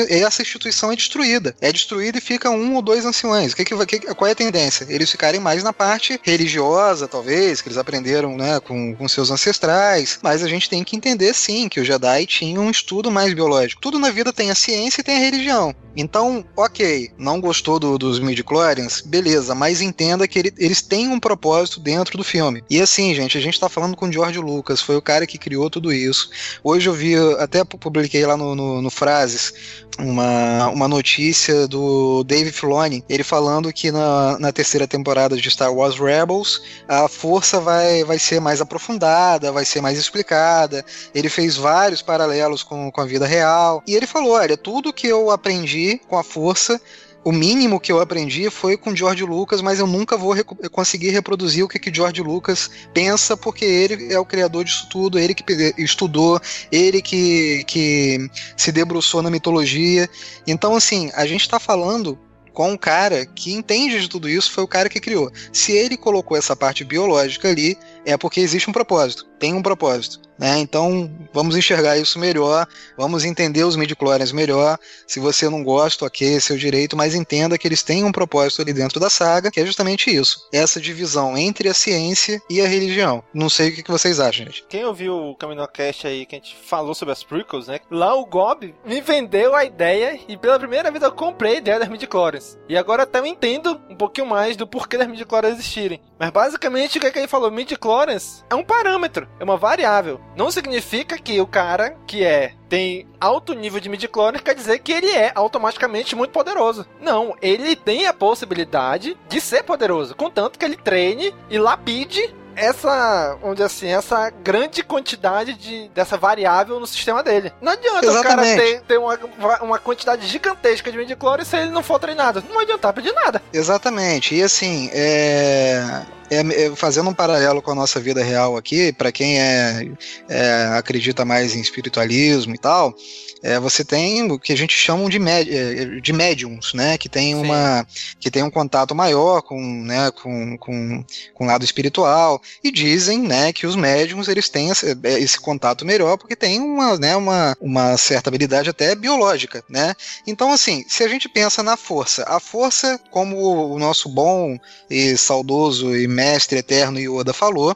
essa instituição é destruída. É destruída e fica um ou dois anciões. Que que, qual é a tendência? Eles ficarem mais na parte religiosa, talvez, que eles aprenderam né, com, com seus ancestrais. Mas a gente tem que entender, sim, que o Jedi tinha um estudo mais biológico. Tudo na vida tem a ciência e tem a religião. Então, ok, não gostou do, dos midi-chlorians? Beleza, mas entenda que ele, eles têm um propósito dentro do filme. E assim, gente, a gente tá falando com o George Lucas, foi o cara que criou tudo isso. Hoje eu vi, até publiquei lá no, no, no Frases, uma, uma notícia do Dave Filoni, ele falando que na, na terceira temporada de Star Wars Rebels, a força vai, vai ser mais aprofundada, vai ser mais explicada. Ele fez vários paralelos com, com a vida real. E ele falou: olha, tudo que eu aprendi com a força. O mínimo que eu aprendi foi com George Lucas, mas eu nunca vou conseguir reproduzir o que, que George Lucas pensa, porque ele é o criador disso tudo, ele que estudou, ele que, que se debruçou na mitologia. Então, assim, a gente está falando com um cara que entende de tudo isso, foi o cara que criou. Se ele colocou essa parte biológica ali, é porque existe um propósito, tem um propósito. Né? Então vamos enxergar isso melhor, vamos entender os midichlorians melhor. Se você não gosta, ok, é seu direito, mas entenda que eles têm um propósito ali dentro da saga, que é justamente isso: essa divisão entre a ciência e a religião. Não sei o que vocês acham, gente. Quem ouviu o Caminocast aí que a gente falou sobre as prequels, né? Lá o Gob me vendeu a ideia e pela primeira vez eu comprei a ideia das midichlorians. E agora até eu entendo um pouquinho mais do porquê das midichlorians existirem. Mas basicamente o que, é que ele falou? Midichlorians é um parâmetro, é uma variável. Não significa que o cara que é tem alto nível de midichlorians quer dizer que ele é automaticamente muito poderoso. Não, ele tem a possibilidade de ser poderoso, contanto que ele treine e lapide essa, dizer assim, essa grande quantidade de, dessa variável no sistema dele. Não adianta Exatamente. o cara ter, ter uma, uma quantidade gigantesca de midichlorians se ele não for treinado. Não adianta pedir nada. Exatamente. E assim, é é, é, fazendo um paralelo com a nossa vida real aqui, para quem é, é, acredita mais em espiritualismo e tal, é, você tem o que a gente chama de, é, de médiums, né? Que tem, uma, que tem um contato maior com, né, com, com, com o lado espiritual. E dizem né, que os médiums eles têm esse, é, esse contato melhor porque tem uma, né, uma, uma certa habilidade até biológica. Né? Então, assim, se a gente pensa na força, a força, como o nosso bom e saudoso e mestre eterno Yoda falou,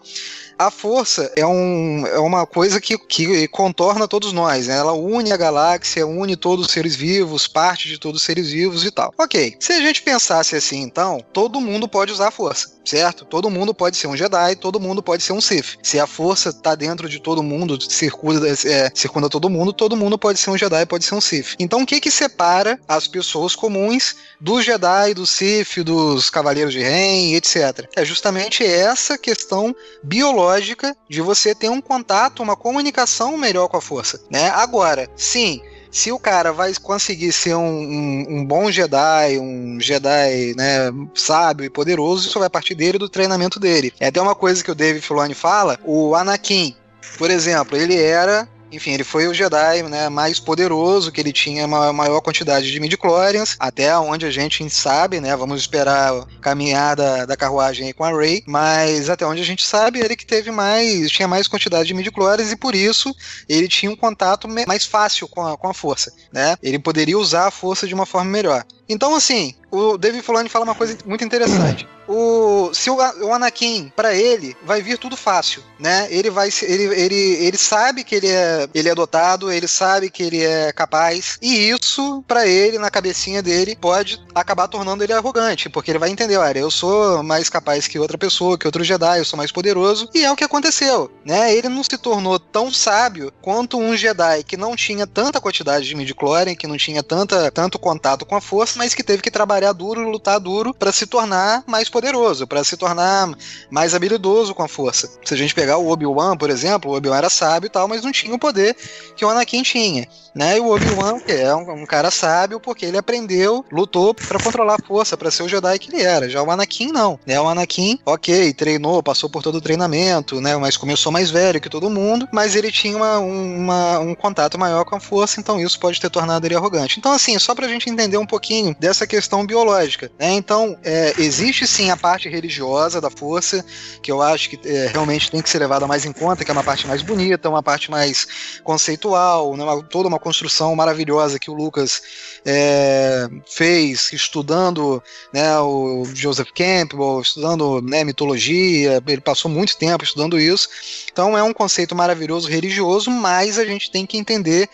a força é, um, é uma coisa que, que contorna todos nós, né? Ela une a galáxia, une todos os seres vivos, parte de todos os seres vivos e tal. Ok, se a gente pensasse assim, então, todo mundo pode usar a força, certo? Todo mundo pode ser um Jedi, todo mundo pode ser um Sith. Se a força tá dentro de todo mundo, circunda, é, circunda todo mundo, todo mundo pode ser um Jedi, pode ser um Sith. Então, o que que separa as pessoas comuns dos Jedi, dos Sith, dos Cavaleiros de Ren, etc? É justamente essa questão biológica lógica de você ter um contato, uma comunicação melhor com a força, né? Agora, sim, se o cara vai conseguir ser um, um, um, bom Jedi, um Jedi né, sábio e poderoso, isso vai partir dele do treinamento dele. É até uma coisa que o Dave Filoni fala, o Anakin, por exemplo, ele era enfim, ele foi o Jedi né, mais poderoso, que ele tinha uma maior quantidade de midichlorians, até onde a gente sabe, né? Vamos esperar a caminhada da carruagem com a Rey, mas até onde a gente sabe, ele que teve mais, tinha mais quantidade de midichlorians e por isso ele tinha um contato mais fácil com a, com a força, né? Ele poderia usar a força de uma forma melhor. Então, assim, o David Fulani fala uma coisa muito interessante. O, se o, o Anakin, para ele, vai vir tudo fácil, né? Ele vai ele, ele, ele sabe que ele é, ele é dotado, ele sabe que ele é capaz, e isso, para ele, na cabecinha dele, pode acabar tornando ele arrogante, porque ele vai entender, olha, eu sou mais capaz que outra pessoa, que outro Jedi, eu sou mais poderoso, e é o que aconteceu, né? Ele não se tornou tão sábio quanto um Jedi que não tinha tanta quantidade de midichlorian, que não tinha tanta, tanto contato com a força, mas que teve que trabalhar duro, lutar duro para se tornar mais poderoso, para se tornar mais habilidoso com a força. Se a gente pegar o Obi-Wan, por exemplo, o Obi-Wan era sábio e tal, mas não tinha o poder que o Anakin tinha. Né? E o Obi-Wan é um, um, cara sábio porque ele aprendeu, lutou para controlar a força, para ser o Jedi que ele era. Já o Anakin não. Né? O Anakin, ok, treinou, passou por todo o treinamento, né? mas começou mais velho que todo mundo, mas ele tinha uma, uma, um contato maior com a força, então isso pode ter tornado ele arrogante. Então, assim, só pra gente entender um pouquinho dessa questão biológica. Né? Então, é, existe sim a parte religiosa da força, que eu acho que é, realmente tem que ser levada mais em conta, que é uma parte mais bonita, uma parte mais conceitual, né? toda uma construção maravilhosa que o Lucas é, fez estudando né, o Joseph Campbell, estudando né, mitologia, ele passou muito tempo estudando isso. Então é um conceito maravilhoso religioso, mas a gente tem que entender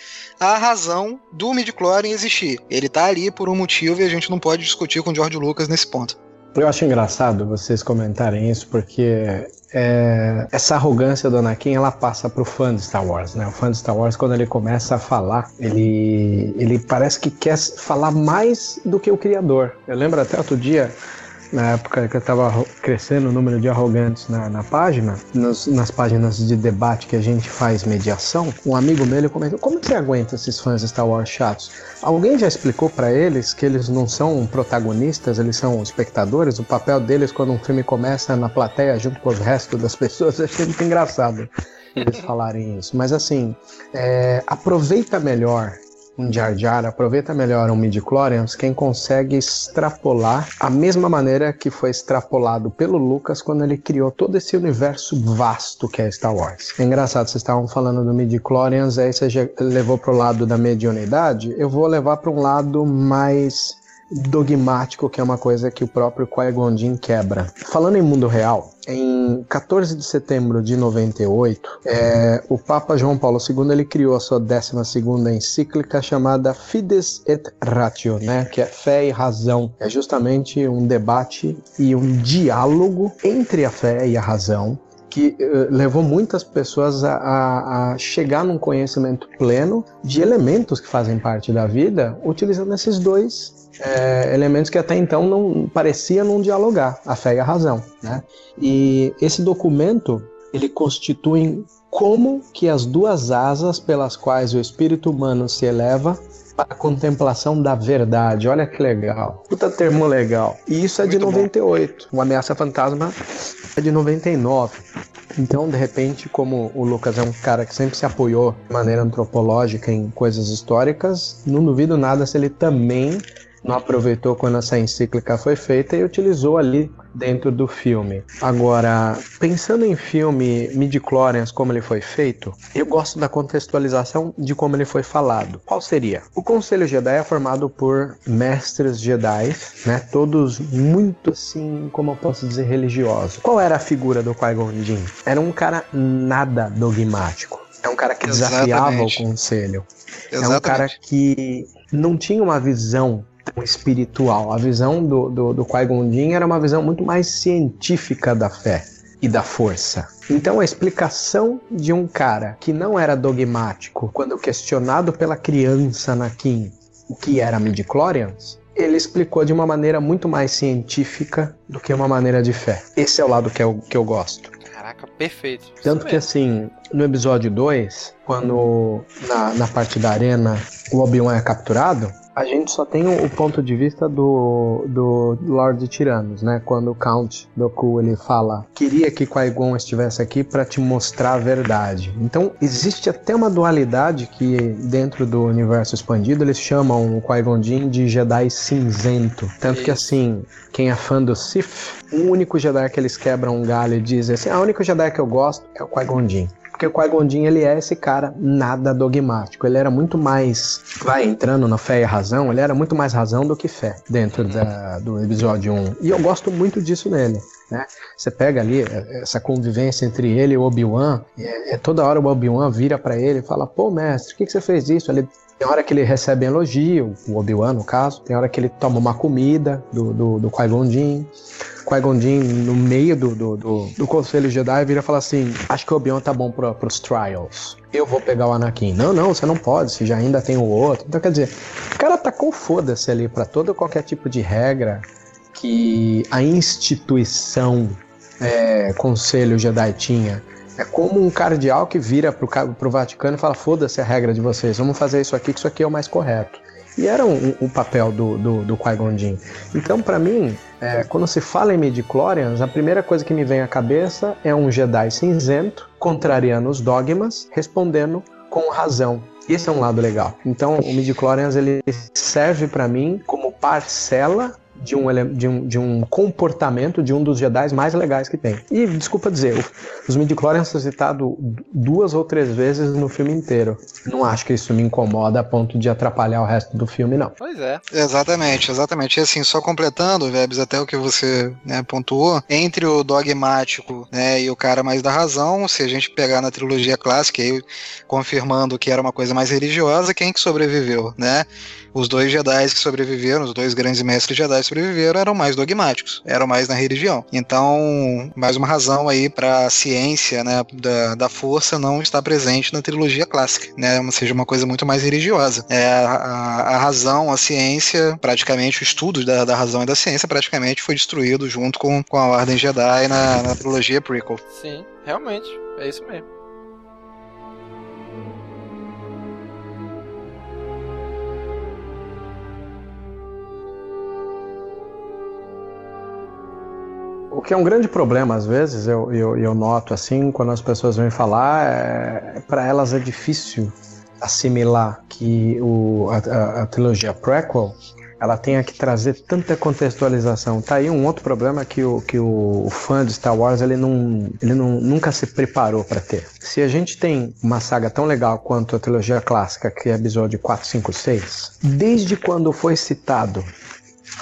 a razão do midichlorian existir. Ele está ali por um motivo e a gente não pode discutir com o George Lucas nesse ponto. Eu acho engraçado vocês comentarem isso, porque é, essa arrogância do Anakin ela passa pro fã de Star Wars, né? O fã de Star Wars, quando ele começa a falar, ele, ele parece que quer falar mais do que o criador. Eu lembro até outro dia, na época que eu estava crescendo o número de arrogantes na, na página, nos, nas páginas de debate que a gente faz mediação, um amigo meu comentou: como você aguenta esses fãs Star Wars chatos? Alguém já explicou para eles que eles não são protagonistas, eles são espectadores? O papel deles quando um filme começa na plateia junto com os restos das pessoas, eu achei muito engraçado eles falarem isso. Mas assim, é, aproveita melhor um Jar Jar, aproveita melhor um midi-chlorians quem consegue extrapolar a mesma maneira que foi extrapolado pelo Lucas quando ele criou todo esse universo vasto que é Star Wars. É engraçado, vocês estavam falando do midi-chlorians, aí você levou pro lado da mediunidade, eu vou levar para um lado mais dogmático, que é uma coisa que o próprio Qui-Gon Jinn quebra. Falando em mundo real, em 14 de setembro de 98, é, o Papa João Paulo II ele criou a sua 12 encíclica chamada Fides et Ratio, né, que é fé e razão. É justamente um debate e um diálogo entre a fé e a razão que uh, levou muitas pessoas a, a, a, chegar num conhecimento pleno de elementos que fazem parte da vida, utilizando esses dois é, elementos que até então não pareciam não dialogar, a fé e a razão. Né? E esse documento ele constitui como que as duas asas pelas quais o espírito humano se eleva para a contemplação da verdade. Olha que legal. Puta termo legal. E isso é Muito de 98. Bom. O Ameaça Fantasma é de 99. Então, de repente, como o Lucas é um cara que sempre se apoiou de maneira antropológica em coisas históricas, não duvido nada se ele também não aproveitou quando essa encíclica foi feita e utilizou ali dentro do filme. Agora, pensando em filme Midichlorians, como ele foi feito, eu gosto da contextualização de como ele foi falado. Qual seria? O Conselho Jedi é formado por mestres Jedi, né? Todos muito assim, como eu posso dizer, religiosos. Qual era a figura do Qui-Gon Jinn? Era um cara nada dogmático. É um cara que desafiava Exatamente. o conselho. Exatamente. É um cara que não tinha uma visão espiritual. A visão do, do, do Qui-Gon Jinn era uma visão muito mais científica da fé e da força. Então a explicação de um cara que não era dogmático, quando questionado pela criança Anakin o que era midichlorians, ele explicou de uma maneira muito mais científica do que uma maneira de fé. Esse é o lado que eu, que eu gosto. Caraca, perfeito. Tanto que assim, no episódio 2, quando na, na parte da arena o Obi-Wan é capturado, a gente só tem o, ponto de vista do, do Lord de Tiranos, né? Quando o Count Doku ele fala: "Queria que Qui-Gon estivesse aqui para te mostrar a verdade". Então, existe até uma dualidade que dentro do universo expandido eles chamam o Qui-Gon Jinn de Jedi cinzento. Tanto que assim, quem é fã do Sith, o único Jedi que eles quebram um galho e dizem assim: "A única Jedi que eu gosto é o Qui-Gon Jinn". Porque o Qui-Gon ele é esse cara nada dogmático. Ele era muito mais, vai entrando na fé e razão, ele era muito mais razão do que fé dentro da, do episódio 1. E eu gosto muito disso nele. Né? Você pega ali é, essa convivência entre ele e o Obi-Wan, é, é, toda hora o Obi-Wan vira para ele e fala: pô, mestre, por que, que você fez isso? Ele tem hora que ele recebe elogio, o Obi-Wan no caso, tem hora que ele toma uma comida do, do, do Qui-Gon. Qui-Gon no meio do, do, do, do Conselho Jedi, vira e fala assim: Acho que o Obi-Wan tá bom pra, pros trials. Eu vou pegar o Anakin. Não, não, você não pode, você já ainda tem o outro. Então, quer dizer, o cara tacou foda-se ali pra todo qualquer tipo de regra que a instituição é, Conselho Jedi tinha. É como um cardeal que vira pro, pro Vaticano e fala: foda-se a regra de vocês, vamos fazer isso aqui, que isso aqui é o mais correto. E era o um, um papel do, do, do Qui-Gon Jinn. Então, para mim, é, quando se fala em midichlorians, a primeira coisa que me vem à cabeça é um Jedi cinzento, contrariando os dogmas, respondendo com razão. Esse é um lado legal. Então, o midichlorians ele serve para mim como parcela de um, de, um, de um comportamento de um dos Jedi mais legais que tem. E, desculpa dizer, os midi-chlorians são citados duas ou três vezes no filme inteiro. Não acho que isso me incomoda a ponto de atrapalhar o resto do filme, não. Pois é. Exatamente, exatamente. E assim, só completando, Vebs, até o que você né, pontuou, entre o dogmático né, e o cara mais da razão, se a gente pegar na trilogia clássica, aí, confirmando que era uma coisa mais religiosa, quem que sobreviveu, né? Os dois Jedi que sobreviveram, os dois grandes mestres Jedi sobreviveram, eram mais dogmáticos, eram mais na religião. Então, mais uma razão aí para a ciência né, da, da força não estar presente na trilogia clássica, né? Ou seja, uma coisa muito mais religiosa. É a, a, a razão, a ciência, praticamente o estudo da, da razão e da ciência praticamente foi destruído junto com, com a Ordem Jedi na, na trilogia prequel. Sim, realmente, é isso mesmo. Que é um grande problema, às vezes, eu, eu, eu noto assim, quando as pessoas vêm falar, é, para elas é difícil assimilar que o, a, a, trilogia prequel ela tenha que trazer tanta contextualização. Tá aí um outro problema que o, que o fã de Star Wars ele, não, ele não, nunca se preparou para ter. Se a gente tem uma saga tão legal quanto a trilogia clássica, que é episódio 4, 5, 6, desde quando foi citado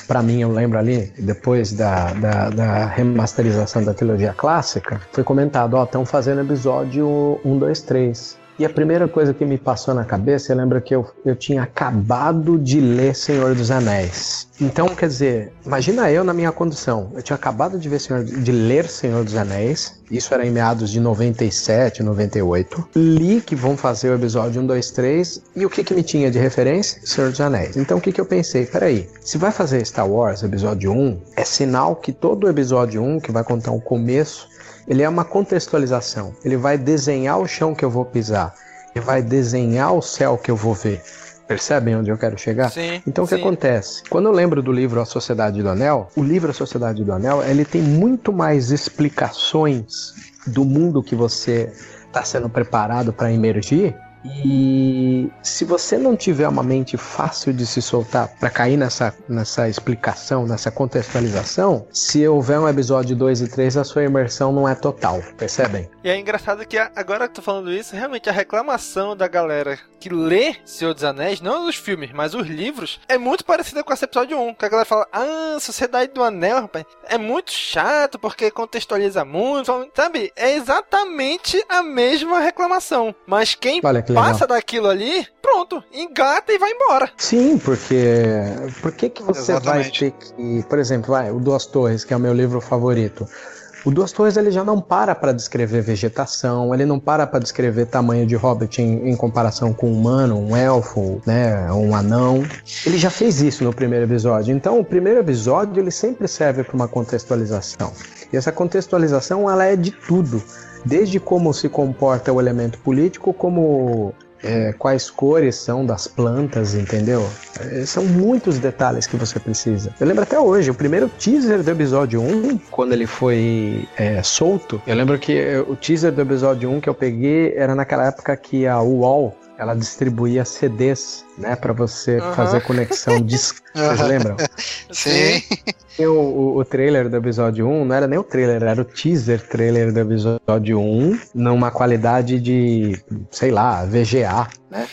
para mim, eu lembro ali, depois da, da, da, remasterização da trilogia clássica, foi comentado: ó, estão fazendo episódio 1, 2, 3. E a primeira coisa que me passou na cabeça, eu lembro que eu, eu tinha acabado de ler Senhor dos Anéis. Então, quer dizer, imagina eu na minha condição. Eu tinha acabado de ver Senhor, de ler Senhor dos Anéis. Isso era em meados de 97, 98. Li que vão fazer o episódio 1, 2, 3. E o que, que me tinha de referência? Senhor dos Anéis. Então o que, que eu pensei? Peraí, se vai fazer Star Wars episódio 1, é sinal que todo o episódio 1, que vai contar o começo ele é uma contextualização. Ele vai desenhar o chão que eu vou pisar. Ele vai desenhar o céu que eu vou ver. Percebem onde eu quero chegar? Sim, então o que sim. acontece? Quando eu lembro do livro A Sociedade do Anel, o livro A Sociedade do Anel, ele tem muito mais explicações do mundo que você está sendo preparado para emergir e se você não tiver uma mente fácil de se soltar para cair nessa, nessa explicação, nessa contextualização, se houver um episódio 2 e 3, a sua imersão não é total, percebem? E é engraçado que agora que tô falando isso, realmente a reclamação da galera que lê Senhor dos Anéis, não os filmes, mas os livros, é muito parecida com esse episódio 1. Que a galera fala, ah, Sociedade do Anel, rapaz, é muito chato porque contextualiza muito, sabe? É exatamente a mesma reclamação. Mas quem Olha que passa daquilo ali, pronto, engata e vai embora. Sim, porque por que, que você Exatamente. vai ter que, por exemplo, vai, o Duas Torres, que é o meu livro favorito. O Duas Torres ele já não para para descrever vegetação, ele não para para descrever tamanho de hobbit em, em comparação com um humano, um elfo, né, um anão. Ele já fez isso no primeiro episódio. Então, o primeiro episódio ele sempre serve para uma contextualização. E essa contextualização ela é de tudo, desde como se comporta o elemento político, como é, quais cores são das plantas, entendeu? É, são muitos detalhes que você precisa. Eu lembro até hoje, o primeiro teaser do episódio 1, quando ele foi é, solto, eu lembro que o teaser do episódio 1 que eu peguei era naquela época que a UOL ela distribuía CDs, né, para você Aham. fazer conexão de Vocês lembram? Sim. O, o, o trailer do episódio 1 não era nem o trailer, era o teaser trailer do episódio 1, numa qualidade de, sei lá, VGA, né?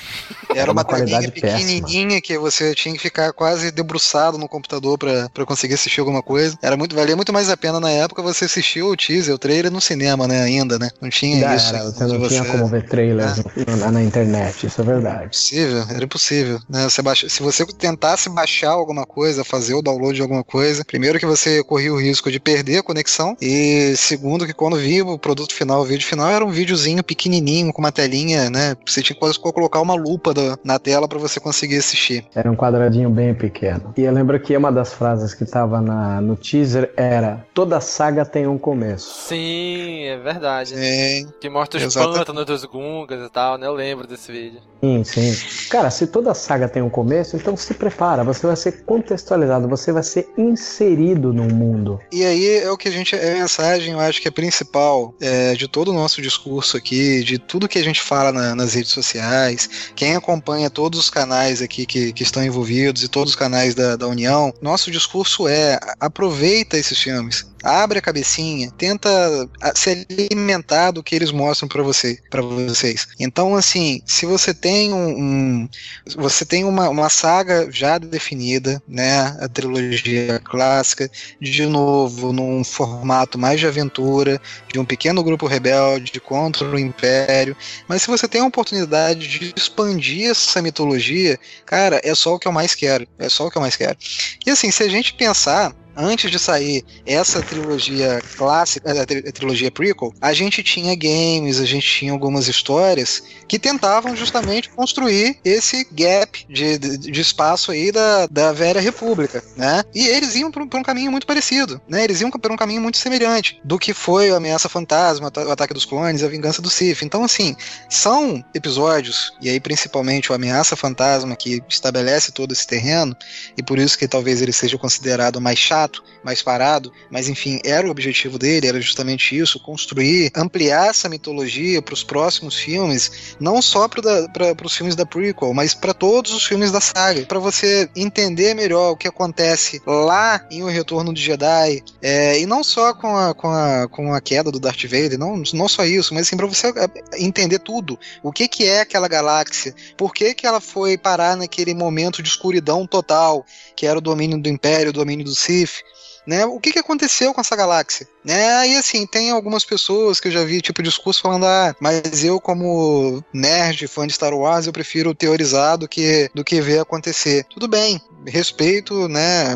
Era uma qualidade telinha péssima. pequenininha que você tinha que ficar quase debruçado no computador pra, pra conseguir assistir alguma coisa. Era muito, valia muito mais a pena na época você assistir o teaser, o trailer no cinema, né? Ainda, né? Não tinha Já isso. era, você não tinha como ver trailers na, na internet, isso é verdade. Impossível, era impossível. Né? Você baixa- se você tentasse baixar alguma coisa, fazer o download de alguma coisa, primeiro que você corria o risco de perder a conexão, e segundo que quando via o produto final, o vídeo final, era um videozinho pequenininho, com uma telinha, né? Você tinha que quase colocar uma lupa da- na tela para você conseguir assistir. Era um quadradinho bem pequeno. E eu lembro que uma das frases que tava na, no teaser era: toda saga tem um começo. Sim, é verdade. Sim. Que mostra os Exato. pântanos dos Gungas e tal, né? Eu lembro desse vídeo. Sim, sim. Cara, se toda saga tem um começo, então se prepara, você vai ser contextualizado, você vai ser inserido num mundo. E aí é o que a gente. É a mensagem, eu acho que é principal é, de todo o nosso discurso aqui, de tudo que a gente fala na- nas redes sociais. Quem acompanha todos os canais aqui que, que estão envolvidos e todos os canais da, da União, nosso discurso é aproveita esses filmes. Abre a cabecinha, tenta a- se alimentar do que eles mostram pra você, para vocês. Então, assim, se você tem um, um- você tem uma, uma saga já definida, né, a trilogia clássica, de novo num formato mais de aventura, de um pequeno grupo rebelde contra o Império. Mas se você tem a oportunidade de expandir essa mitologia, cara, é só o que eu mais quero. É só o que eu mais quero. E assim, se a gente pensar. Antes de sair essa trilogia clássica, a, a trilogia prequel, a gente tinha games, a gente tinha algumas histórias que tentavam justamente construir esse gap de, de, de espaço aí da, da velha república, né? E eles iam por, um- caminho muito parecido, né? Eles iam por um caminho muito semelhante do que foi a Ameaça Fantasma, o Ataque dos Clones, a Vingança do Sith. Então, assim, são episódios, e aí principalmente o Ameaça Fantasma, que estabelece todo esse terreno, e por isso que talvez ele seja considerado mais chato, mais parado, mas enfim, era o objetivo dele, era justamente isso, construir, ampliar essa mitologia para os próximos filmes, não só para os filmes da prequel, mas para todos os filmes da saga, para você entender melhor o que acontece lá em O Retorno de Jedi, é, e não só com a, com, a, com a queda do Darth Vader, não, não só isso, mas assim, para você é, entender tudo, o que, que é aquela galáxia, por que, que ela foi parar naquele momento de escuridão total, que era o domínio do Império, o domínio do Sith, né? O que, que aconteceu com essa galáxia? Né? E assim, tem algumas pessoas que eu já vi tipo discurso falando, ah, mas eu como nerd, fã de Star Wars, eu prefiro teorizar do que, do que ver acontecer. Tudo bem, respeito, né?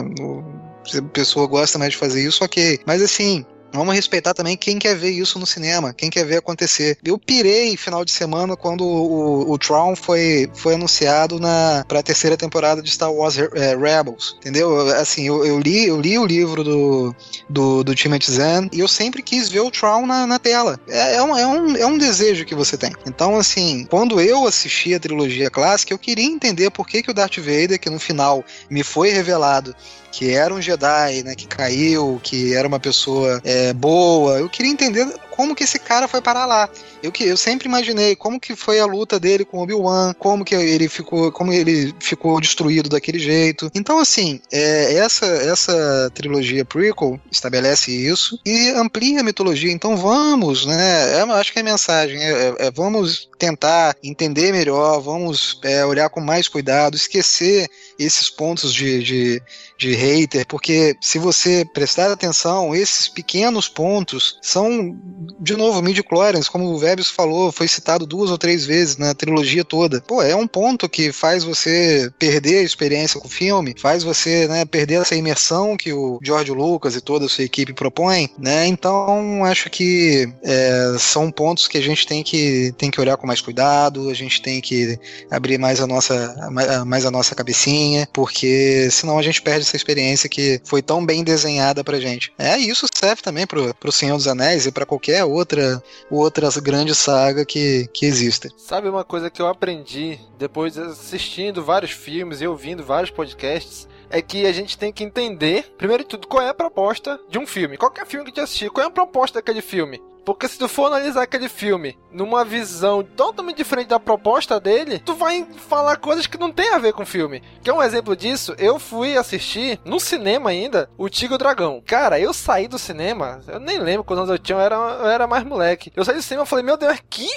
Se a pessoa gosta mais de fazer isso, ok. Mas assim, Vamos respeitar também quem quer ver isso no cinema, quem quer ver acontecer. Eu pirei final de semana quando o, o, Tron foi, foi anunciado na pra terceira temporada de Star Wars é, Rebels, entendeu? Assim, eu, eu, li, eu li o livro do, do, do Timothy Zahn e eu sempre quis ver o Tron na, na tela. É, é, um, é, um, é um desejo que você tem. Então, assim, quando eu assisti a trilogia clássica, eu queria entender por que, que o Darth Vader, que no final me foi revelado que era um Jedi, né, que caiu, que era uma pessoa é, boa. Eu queria entender como que esse cara foi parar lá. Eu, que, eu sempre imaginei como que foi a luta dele com Obi-Wan, como que ele ficou, como ele ficou destruído daquele jeito. Então, assim, é, essa, essa trilogia prequel estabelece isso e amplia a mitologia. Então vamos, né? É, acho que é a mensagem. É, é, é, vamos tentar entender melhor, vamos é, olhar com mais cuidado, esquecer esses pontos de, de, de hater, porque se você prestar atenção, esses pequenos pontos são, de novo, midi-chlorians, como o Vebius falou, foi citado duas ou três vezes na trilogia toda. Pô, é um ponto que faz você perder a experiência com o filme, faz você né, perder essa imersão que o George Lucas e toda a sua equipe propõem, né? Então, acho que é, são pontos que a gente tem que, tem que olhar com mais cuidado, a gente tem que abrir mais a nossa, mais a nossa cabecinha, porque senão a gente perde essa experiência que foi tão bem desenhada pra gente. É, isso serve também pro, pro Senhor dos Anéis e para qualquer outra, outra grande saga que, que. Sabe uma coisa que eu aprendi depois assistindo vários filmes e ouvindo vários podcasts? é que a gente tem que entender, primeiro de tudo, qual é a proposta de um filme. Qualquer filme que a gente assistir, qual é a proposta daquele filme? Porque se tu for analisar aquele filme numa visão totalmente diferente da proposta dele, tu vai falar coisas que não tem a ver com o filme. Que é um exemplo disso, eu fui assistir no cinema ainda o Tigo Dragão. Cara, eu saí do cinema, eu nem lembro quando eu tinha, eu era, eu era mais moleque. Eu saí do cinema e falei, meu Deus, que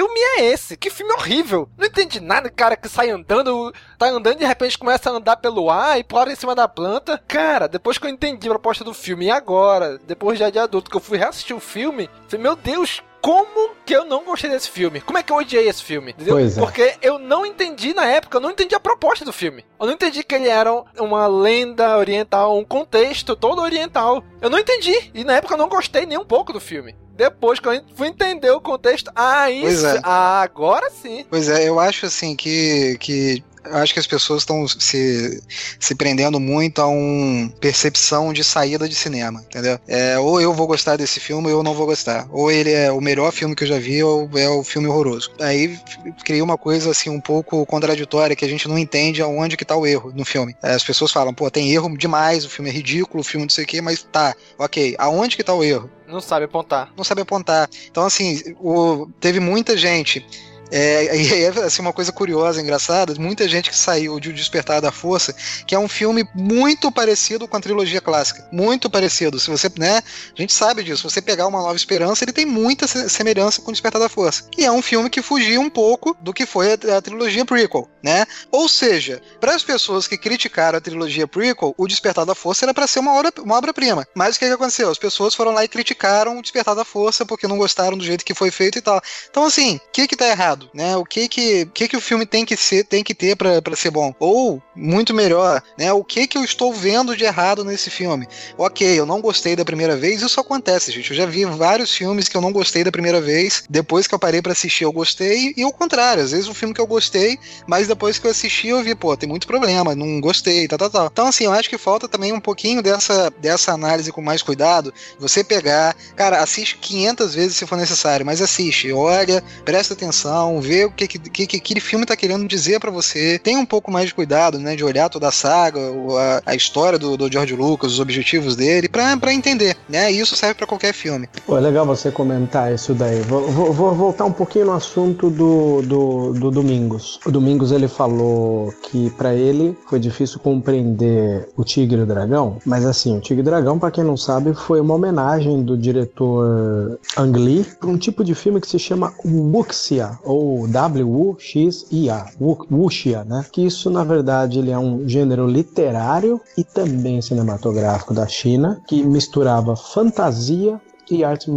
é esse? Que filme horrível! Não entendi nada, cara, que sai andando, tá andando e de repente começa a andar pelo ar e pula em cima da planta. Cara, depois que eu entendi a proposta do filme, e agora, depois já de adulto, que eu fui reassistir o filme, falei, meu Deus, como que eu não gostei desse filme? Como é que eu odiei esse filme? Entendeu? Pois é. Porque eu não entendi na época, eu não entendi a proposta do filme. Eu não entendi que ele era uma lenda oriental, um contexto todo oriental. Eu não entendi. E na época eu não gostei nem um pouco do filme. Depois que eu fui entender o contexto, ah, isso, é. ah, agora sim. Pois é, eu acho assim que, que acho que as pessoas estão se, se prendendo muito a uma percepção de saída de cinema, entendeu? É, ou eu vou gostar desse filme ou eu não vou gostar. Ou ele é o melhor filme que eu já vi ou é o filme horroroso. Aí cria uma coisa assim um pouco contraditória que a gente não entende aonde que tá o erro no filme. É, as pessoas falam, pô, tem erro demais, o filme é ridículo, o filme não sei o quê, mas tá, ok, aonde que tá o erro? Não sabe apontar. Não sabe apontar. Então, assim, o, teve muita gente é, e é assim, uma coisa curiosa, engraçada, muita gente que saiu de O Despertar da Força, que é um filme muito parecido com a trilogia clássica. Muito parecido. Se você, né, a gente sabe disso. Se você pegar Uma Nova Esperança, ele tem muita semelhança com O Despertar da Força. E é um filme que fugia um pouco do que foi a, a trilogia prequel, né? Ou seja, para as pessoas que criticaram a trilogia prequel, O Despertar da Força era para ser uma obra-prima. Mas o que, que aconteceu? As pessoas foram lá e criticaram O Despertar da Força porque não gostaram do jeito que foi feito e tal. Então, assim, o que que tá errado? Errado, né? O que que, que, que o filme tem que ser, tem que ter para ser bom? Ou, muito melhor, né? O que que eu estou vendo de errado nesse filme? Ok, eu não gostei da primeira vez, isso acontece, gente. Eu já vi vários filmes que eu não gostei da primeira vez, depois que eu parei para assistir eu gostei, e o contrário, às vezes um filme que eu gostei, mas depois que eu assisti eu vi, pô, tem muito problema, não gostei, tal, tal, tal. Então, assim, eu acho que falta também um pouquinho dessa, dessa análise com mais cuidado, você pegar, cara, assiste 500 vezes se for necessário, mas assiste, olha, presta atenção, atenção, vê o que, que, que aquele filme tá querendo dizer para você. Tenha um pouco mais de cuidado, né? De olhar toda a saga, a, a história do, do George Lucas, os objetivos dele, pra entender, né? E isso serve para qualquer filme. Pô, é legal você comentar isso daí. Vou, vou, vou, voltar um pouquinho no assunto do, do, do Domingos. O Domingos ele falou que para ele foi difícil compreender o Tigre e o Dragão, mas assim, o Tigre e o Dragão, para quem não sabe, foi uma homenagem do diretor Ang Lee para um tipo de filme que se chama Wuxia, ou W-U-X-I-A, Wuxia, né? Que isso, na verdade, ele é um gênero literário e também cinematográfico da China, que misturava fantasia e artes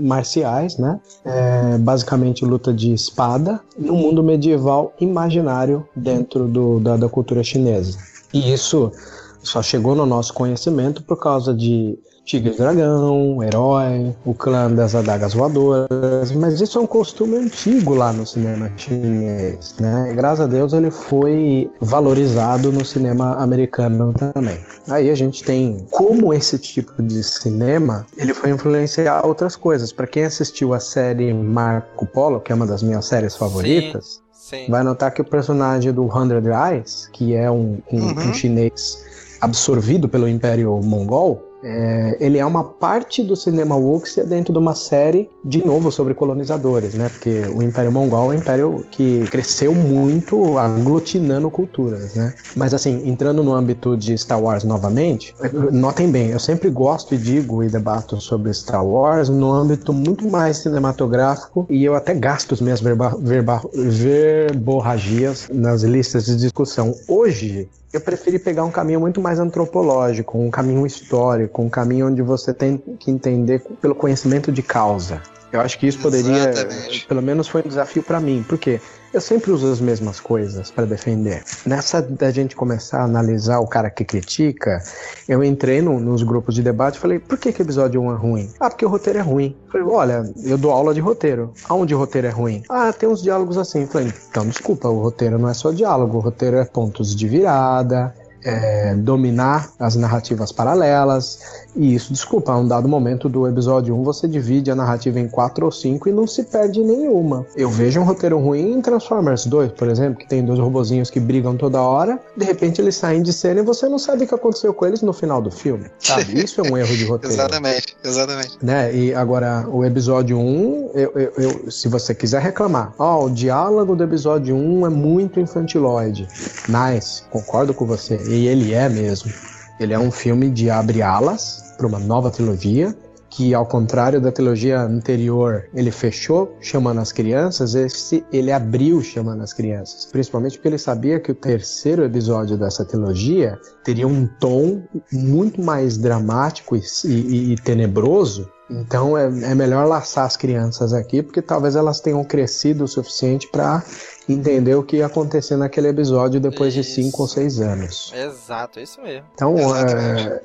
marciais, né? É, basicamente luta de espada no mundo medieval imaginário dentro do, da, da cultura chinesa. E isso só chegou no nosso conhecimento por causa de Tigre e Dragão, Herói, o clã das adagas voadoras, mas isso é um costume antigo lá no cinema chinês, né? Graças a Deus ele foi valorizado no cinema americano também. Aí a gente tem como esse tipo de cinema ele foi influenciar outras coisas. Para quem assistiu a série Marco Polo, que é uma das minhas séries favoritas, Sim. vai notar que o personagem do Hundred Eyes, que é um, um, Uhum. um chinês absorvido pelo Império Mongol, é, ele é uma parte do cinema wuxia dentro de uma série, de novo, sobre colonizadores, né? Porque o Império Mongol é um império que cresceu muito aglutinando culturas, né? Mas assim, entrando no âmbito de Star Wars novamente, notem bem, eu sempre gosto e digo e debato sobre Star Wars no âmbito muito mais cinematográfico e eu até gasto as minhas verba, verba, verborragias nas listas de discussão. Hoje, eu preferi pegar um caminho muito mais antropológico, um caminho histórico, um caminho onde você tem que entender pelo conhecimento de causa. Eu acho que isso poderia, Exatamente. pelo menos foi um desafio para mim, porque eu sempre uso as mesmas coisas para defender. Nessa da gente começar a analisar o cara que critica, eu entrei no- nos grupos de debate e falei: por que, que o episódio 1 é ruim? Ah, porque o roteiro é ruim. Falei: olha, eu dou aula de roteiro. Aonde o roteiro é ruim? Ah, tem uns diálogos assim. Falei: então desculpa, o roteiro não é só diálogo, o roteiro é pontos de virada. É, dominar as narrativas paralelas e isso, desculpa, a um dado momento do episódio 1 você divide a narrativa em quatro ou cinco e não se perde nenhuma. Eu vejo um roteiro ruim em Transformers 2, por exemplo, que tem dois robozinhos que brigam toda hora, de repente eles saem de cena e você não sabe o que aconteceu com eles no final do filme, sabe? Isso é um erro de roteiro. Exatamente, exatamente. Né? E agora, o episódio 1, eu, eu- eu- se você quiser reclamar, ó, o diálogo do episódio 1 é muito infantiloide. Nice, concordo com você. E ele é mesmo. Ele é um filme de abre alas para uma nova trilogia. Que ao contrário da trilogia anterior, ele fechou chamando as crianças, esse ele abriu chamando as crianças. Principalmente porque ele sabia que o terceiro episódio dessa trilogia teria um tom muito mais dramático e, e- e tenebroso então é, é melhor laçar as crianças aqui, porque talvez elas tenham crescido o suficiente para entender o que ia acontecer naquele episódio depois de cinco ou seis anos. Exato, é isso mesmo. Então, é,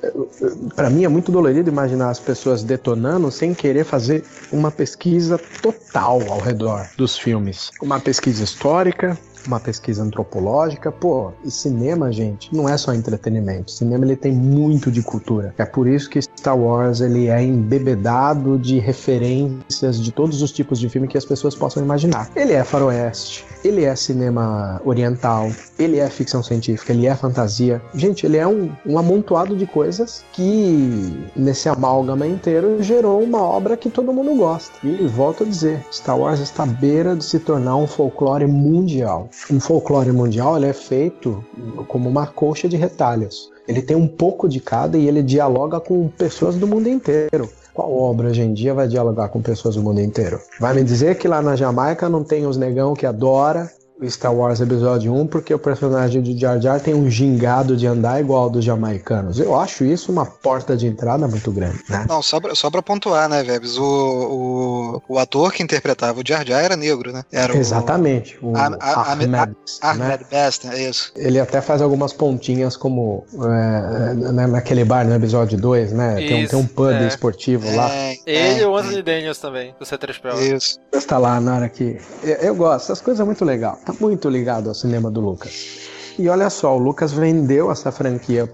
para mim é muito dolorido imaginar as pessoas detonando sem querer fazer uma pesquisa total ao redor dos filmes. Uma pesquisa histórica, uma pesquisa antropológica, pô, e cinema, gente, não é só entretenimento. Cinema ele tem muito de cultura. É por isso que Star Wars ele é embebedado de referências de todos os tipos de filme que as pessoas possam imaginar. Ele é faroeste, ele é cinema oriental, ele é ficção científica, ele é fantasia. Gente, ele é um, um amontoado de coisas que nesse amálgama inteiro gerou uma obra que todo mundo gosta. E volto a dizer, Star Wars está à beira de se tornar um folclore mundial. Um folclore mundial ele é feito como uma colcha de retalhos. Ele tem um pouco de cada e ele dialoga com pessoas do mundo inteiro. Qual obra hoje em dia vai dialogar com pessoas do mundo inteiro? Vai me dizer que lá na Jamaica não tem os negão que adora o Star Wars Episódio 1 porque o personagem de Jar Jar tem um gingado de andar igual ao dos jamaicanos. Eu acho isso uma porta de entrada muito grande, né? Não, só pra, só pra pontuar, né, Vebs? O, o, o ator que interpretava o Jar Jar era negro, né? Era o- Exatamente. O A- a- Ahmed, né? Ahmed Best, é isso. Ele até faz algumas pontinhas como é, na- naquele bar no episódio 2, né? Tem, um- Isso, tem um pub é. esportivo lá. Ele e o Anthony Daniels também, do C3PO. Isso. Está lá na hora que. Eu, eu gosto, essas coisas é muito legal. Tá muito ligado ao cinema do Lucas. E olha só, o Lucas vendeu essa franquia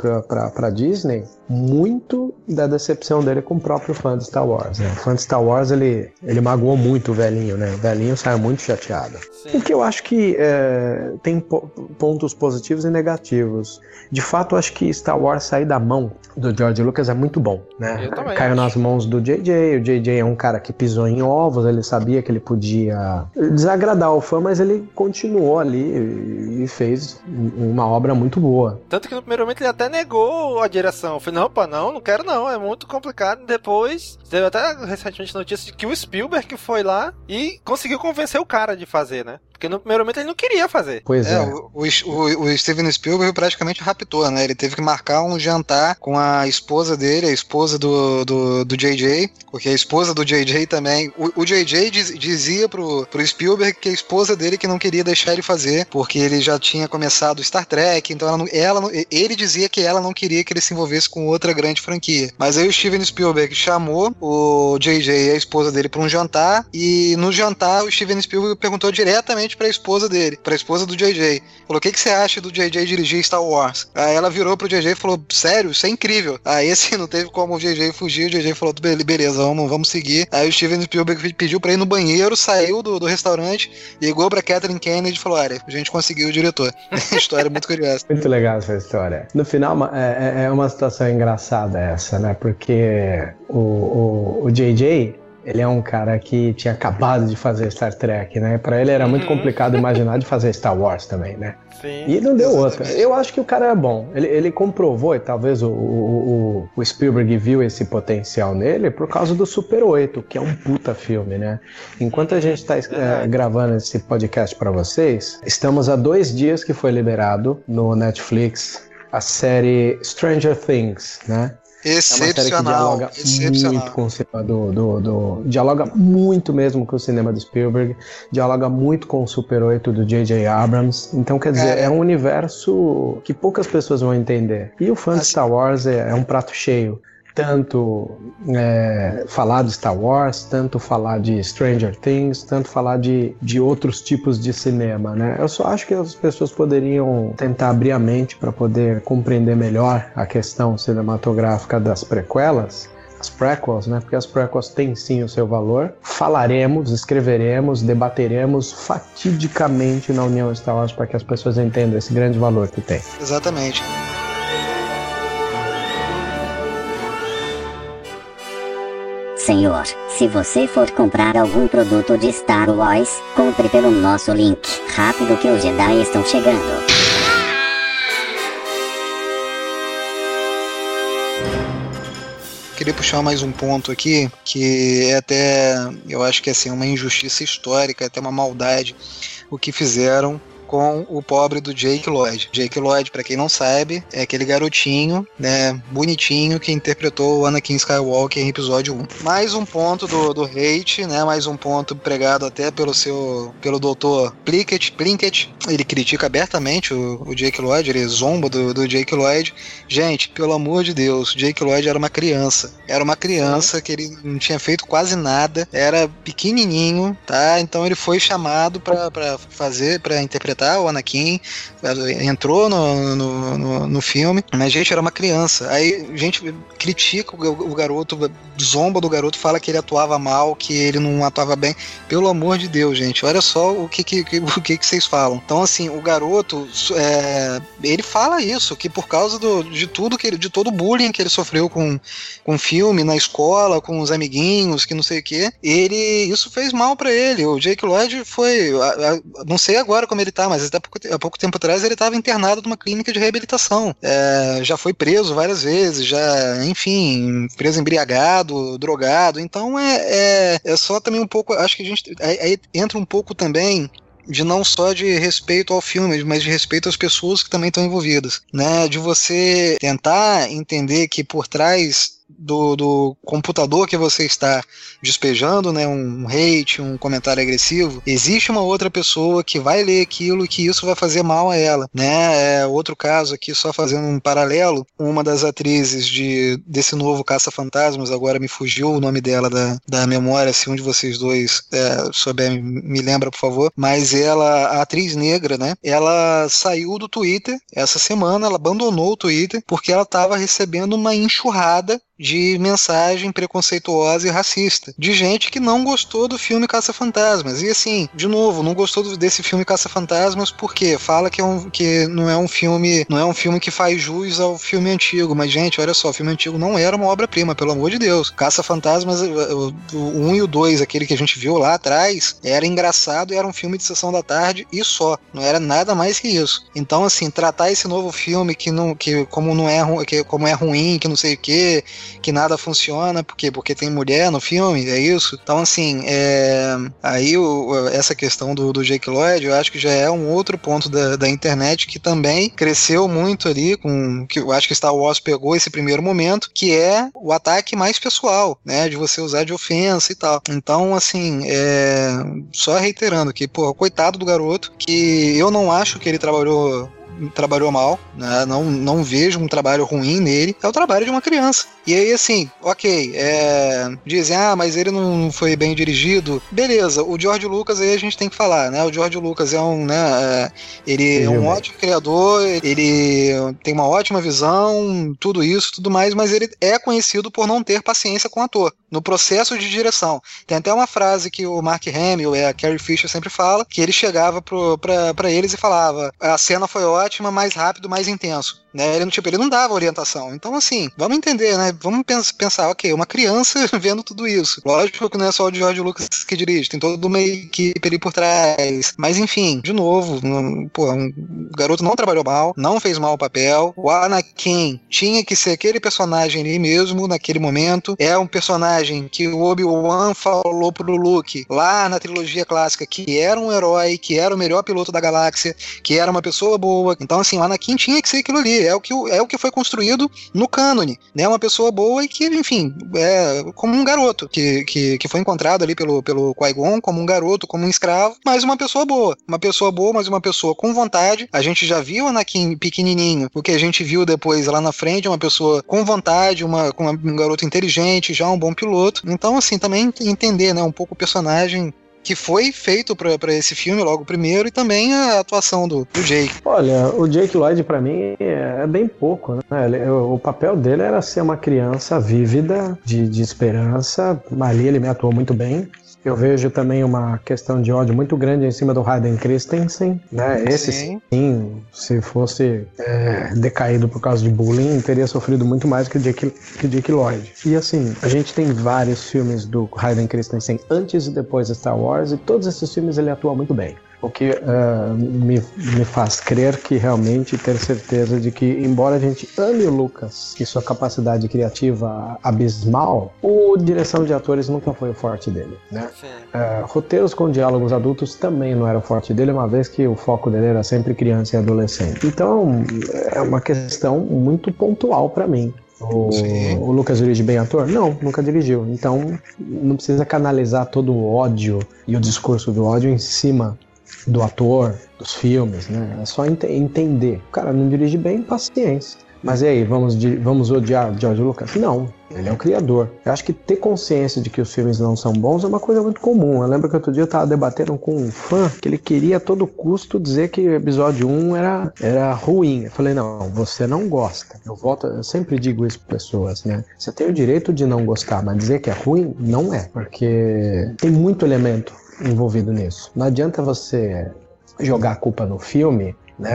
pra Disney muito da decepção dele com o próprio fã de Star Wars. Né? O fã de Star Wars ele, ele magoou muito o velhinho, né? O velhinho saiu muito chateado. Sim. O que eu acho que é, tem po pontos positivos e negativos. De fato, eu acho que Star Wars sair da mão do George Lucas é muito bom, né? Caiu nas mãos do JJ. O JJ é um cara que pisou em ovos, ele sabia que ele podia desagradar o fã, mas ele continuou ali e fez uma obra muito boa. Tanto que no primeiro momento ele até negou a direção. Falei, não, pá, não, não quero não, é muito complicado. Depois, teve até recentemente notícia de que o Spielberg foi lá e conseguiu convencer o cara de fazer, né? Porque no primeiro momento ele não queria fazer. Pois é. é. O, o, o, Steven Spielberg praticamente raptou, né? Ele teve que marcar um jantar com a esposa dele, a esposa do, do, do JJ, porque a esposa do JJ também. O, o JJ diz, dizia pro, pro Spielberg que a esposa dele que não queria deixar ele fazer, porque ele já tinha começado Star Trek, então ela, não, ela ele dizia que ela não queria que ele se envolvesse com outra grande franquia. Mas aí o Steven Spielberg chamou o JJ e a esposa dele para um jantar, e no jantar o Steven Spielberg perguntou diretamente diretamente pra esposa dele, pra esposa do JJ. Falou: o que, que você acha do JJ dirigir Star Wars? Aí ela virou pro JJ e falou: sério, isso é incrível. Aí assim, não teve como o JJ fugir, o JJ falou: beleza, vamos, vamos seguir. Aí o Steven Spielberg pediu pra ir no banheiro, saiu do, do restaurante, ligou pra Catherine Kennedy e falou: olha, a gente conseguiu o diretor. história muito curiosa. Muito legal essa história. No final, é, é, é uma situação engraçada essa, né? Porque o, o, o JJ ele é um cara que tinha acabado de fazer Star Trek, né? Para ele era muito uhum. complicado imaginar de fazer Star Wars também, né? Sim, e não deu outra. Eu acho que o cara é bom. Ele, ele comprovou, e talvez o, o, o, Spielberg viu esse potencial nele por causa do Super 8, que é um puta filme, né? Enquanto a gente está é, gravando esse podcast para vocês, estamos há dois dias que foi liberado no Netflix a série Stranger Things, né? Excepcional. É uma série que dialoga muito com o cinema do, do, do, Dialoga muito mesmo com o cinema do Spielberg. Dialoga muito com o Super 8 do J.J. Abrams. Então, quer dizer, é, é um universo que poucas pessoas vão entender. E o fã de Star Wars é, é um prato cheio tanto é, falar de Star Wars, tanto falar de Stranger Things, tanto falar de, de outros tipos de cinema, né? Eu só acho que as pessoas poderiam tentar abrir a mente para poder compreender melhor a questão cinematográfica das prequelas as prequels, né? Porque as prequels têm sim o seu valor. Falaremos, escreveremos, debateremos fatidicamente na União Star Wars para que as pessoas entendam esse grande valor que tem. Exatamente. Senhor, se você for comprar algum produto de Star Wars, compre pelo nosso link. Rápido que os Jedi estão chegando. Queria puxar mais um ponto aqui, que é até, eu acho que é assim, uma injustiça histórica, até uma maldade, o que fizeram com o pobre do Jake Lloyd. Jake Lloyd, para quem não sabe, é aquele garotinho, né, bonitinho que interpretou o Anakin Skywalker em episódio 1. Mais um ponto do, do hate, né, mais um ponto pregado até pelo seu, pelo doutor Plinkett, Plinkett. Ele critica abertamente o, o Jake Lloyd, ele zomba do, do Jake Lloyd. Gente, pelo amor de Deus, Jake Lloyd era uma criança. Era uma criança que ele não tinha feito quase nada, era pequenininho, tá? Então ele foi chamado para fazer, para interpretar interpretar o Anakin, entrou no, no, no, no filme, mas gente era uma criança. Aí a gente critica o, o garoto, zomba do garoto, fala que ele atuava mal, que ele não atuava bem. Pelo amor de Deus, gente, olha só o que, que, o que, que vocês falam. Então, assim, o garoto, é, ele fala isso, que por causa do, de tudo que ele, de todo o bullying que ele sofreu com, com filme, na escola, com os amiguinhos, que não sei o que, ele, isso fez mal para ele. O Jake Lloyd foi, a, a, não sei agora como ele tá, mas até pouco, há pouco tempo atrás ele estava internado numa clínica de reabilitação. É, já foi preso várias vezes, já, enfim, preso embriagado, drogado. Então é, é, é só também um pouco. Acho que a gente. Aí, aí entra um pouco também de não só de respeito ao filme, mas de respeito às pessoas que também estão envolvidas, né? De você tentar entender que por trás do, do computador que você está despejando, né, um hate, um comentário agressivo, existe uma outra pessoa que vai ler aquilo e que isso vai fazer mal a ela, né? É, outro caso aqui, só fazendo um paralelo, uma das atrizes de, desse novo Caça-Fantasmas, agora me fugiu o nome dela da, da memória, se um de vocês dois é, souber, me lembra, por favor, mas ela, a atriz negra, né, ela saiu do Twitter essa semana, ela abandonou o Twitter porque ela estava recebendo uma enxurrada de mensagem preconceituosa e racista, de gente que não gostou do filme Caça-Fantasmas. E assim, de novo, não gostou desse filme Caça-Fantasmas porque fala que, é um, que não é um filme, não é um filme que faz jus ao filme antigo, mas gente, olha só, o filme antigo não era uma obra-prima, pelo amor de Deus. Caça-Fantasmas, o 1 um e o 2, aquele que a gente viu lá atrás, era engraçado e era um filme de sessão da tarde e só, não era nada mais que isso. Então assim, tratar esse novo filme que não que como não é que como é ruim, que não sei o que, que nada funciona, porque porque tem mulher no filme, é isso. Então assim, é, aí o, essa questão do, do Jake Lloyd, eu acho que já é um outro ponto da, da internet que também cresceu muito ali com que eu acho que Star Wars pegou esse primeiro momento, que é o ataque mais pessoal, né, de você usar de ofensa e tal. Então assim, é, só reiterando que, pô, coitado do garoto, que eu não acho que ele trabalhou trabalhou mal, né? Não, não vejo um trabalho ruim nele. É o trabalho de uma criança. E aí, assim, ok, é, dizem, ah, mas ele não foi bem dirigido. Beleza, o George Lucas aí a gente tem que falar, né? O George Lucas é um, né? É, ele é um ótimo criador, ele tem uma ótima visão, tudo isso, tudo mais, mas ele é conhecido por não ter paciência com o ator no processo de direção. Tem até uma frase que o Mark Hamill e a Carrie Fisher sempre fala, que ele chegava para eles e falava: a cena foi ótima, mais rápido, mais intenso. Né? Ele, tipo, ele não dava orientação. Então, assim, vamos entender, né? Vamos pensar, ok, uma criança vendo tudo isso. Lógico que não é só o George Lucas que dirige, tem toda uma equipe ali por trás. Mas, enfim, de novo, um, pô, um, o garoto não trabalhou mal, não fez mal o papel. O Anakin tinha que ser aquele personagem ali mesmo, naquele momento. É um personagem que o Obi-Wan falou pro Luke lá na trilogia clássica que era um herói, que era o melhor piloto da galáxia, que era uma pessoa boa. Então, assim, o Anakin tinha que ser aquilo ali é o que, é o que foi construído no cânone, né? Uma pessoa boa e que, enfim, é como um garoto, que, que, que foi encontrado ali pelo, pelo Qui-Gon como um garoto, como um escravo, mas uma pessoa boa. Uma pessoa boa, mas uma pessoa com vontade. A gente já viu Anakin pequenininho, o que a gente viu depois lá na frente, uma pessoa com vontade, uma, com um garoto inteligente, já um bom piloto. Então, assim, também entender, né, um pouco o personagem que foi feito para esse filme logo primeiro e também a atuação do, do Jake. Olha, o Jake Lloyd para mim é bem pouco, né? Ele, o papel dele era ser uma criança vívida, de, de esperança. Ali ele me atuou muito bem. Eu vejo também uma questão de ódio muito grande em cima do Hayden Christensen, né? Esse sim, sim se fosse é, decaído por causa de bullying, teria sofrido muito mais que o Jake, que Jake Lloyd. E assim, a gente tem vários filmes do Hayden Christensen antes e depois de Star Wars, e todos esses filmes ele atua muito bem. O que uh, me, me faz crer que realmente ter certeza de que, embora a gente ame o Lucas e sua capacidade criativa abismal, o direção de atores nunca foi o forte dele. Né? Uh, roteiros com diálogos adultos também não era o forte dele, uma vez que o foco dele era sempre criança e adolescente. Então, é uma questão muito pontual para mim. O, o, Lucas dirige bem ator? Não, nunca dirigiu. Então não precisa canalizar todo o ódio e o discurso do ódio em cima do ator, dos filmes, né? É só ent entender. O cara não dirige bem, paciência. Mas e aí, vamos, vamos odiar George Lucas? Não, ele é o criador. Eu acho que ter consciência de que os filmes não são bons é uma coisa muito comum. Eu lembro que outro dia eu estava debatendo com um fã que ele queria a todo custo dizer que o episódio 1 era, era ruim. Eu falei, não, você não gosta. Eu volto, eu sempre digo isso para pessoas, né? Você tem o direito de não gostar, mas dizer que é ruim, não é. Porque tem muito elemento envolvido nisso. Não adianta você jogar a culpa no filme, né?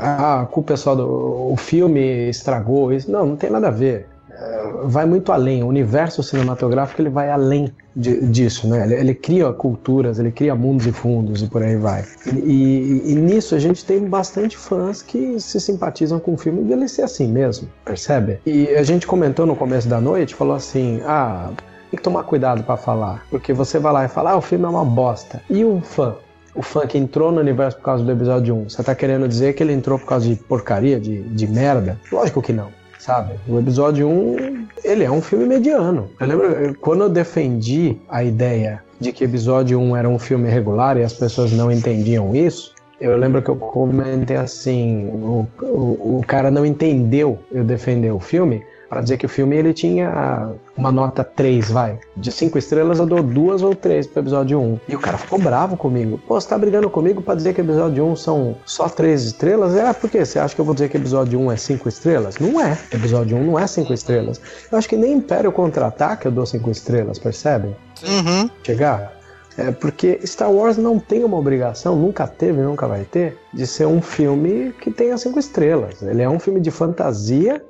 Ah, a culpa é só do o filme estragou isso. Não, não tem nada a ver. É, vai muito além. O universo cinematográfico ele vai além de, disso, né? Ele, ele, cria culturas, ele cria mundos e fundos e por aí vai. E, e, e, nisso a gente tem bastante fãs que se simpatizam com o filme e ser assim mesmo, percebe? E a gente comentou no começo da noite, falou assim, ah que tomar cuidado para falar, porque você vai lá e fala, ah, o filme é uma bosta. E o fã? O fã que entrou no universo por causa do episódio 1, você tá querendo dizer que ele entrou por causa de porcaria, de, de merda? Lógico que não. sabe? O episódio 1, ele é um filme mediano. Eu lembro quando eu defendi a ideia de que episódio 1 era um filme regular e as pessoas não entendiam isso, eu lembro que eu comentei assim, o, o, o cara não entendeu eu defender o filme, para dizer que o filme ele tinha uma nota 3, vai. De 5 estrelas eu dou duas ou três pro episódio 1. E o cara ficou bravo comigo. Pô, você tá brigando comigo para dizer que episódio 1 são só 3 estrelas? É, por quê? Você acha que eu vou dizer que episódio 1 é 5 estrelas? Não é. Episódio 1 não é 5 estrelas. Eu acho que nem Império Contra-Ataque eu dou 5 estrelas, percebe? Uhum. Chegar? É porque Star Wars não tem uma obrigação, nunca teve, nunca vai ter, de ser um filme que tenha cinco estrelas. Ele é um filme de fantasia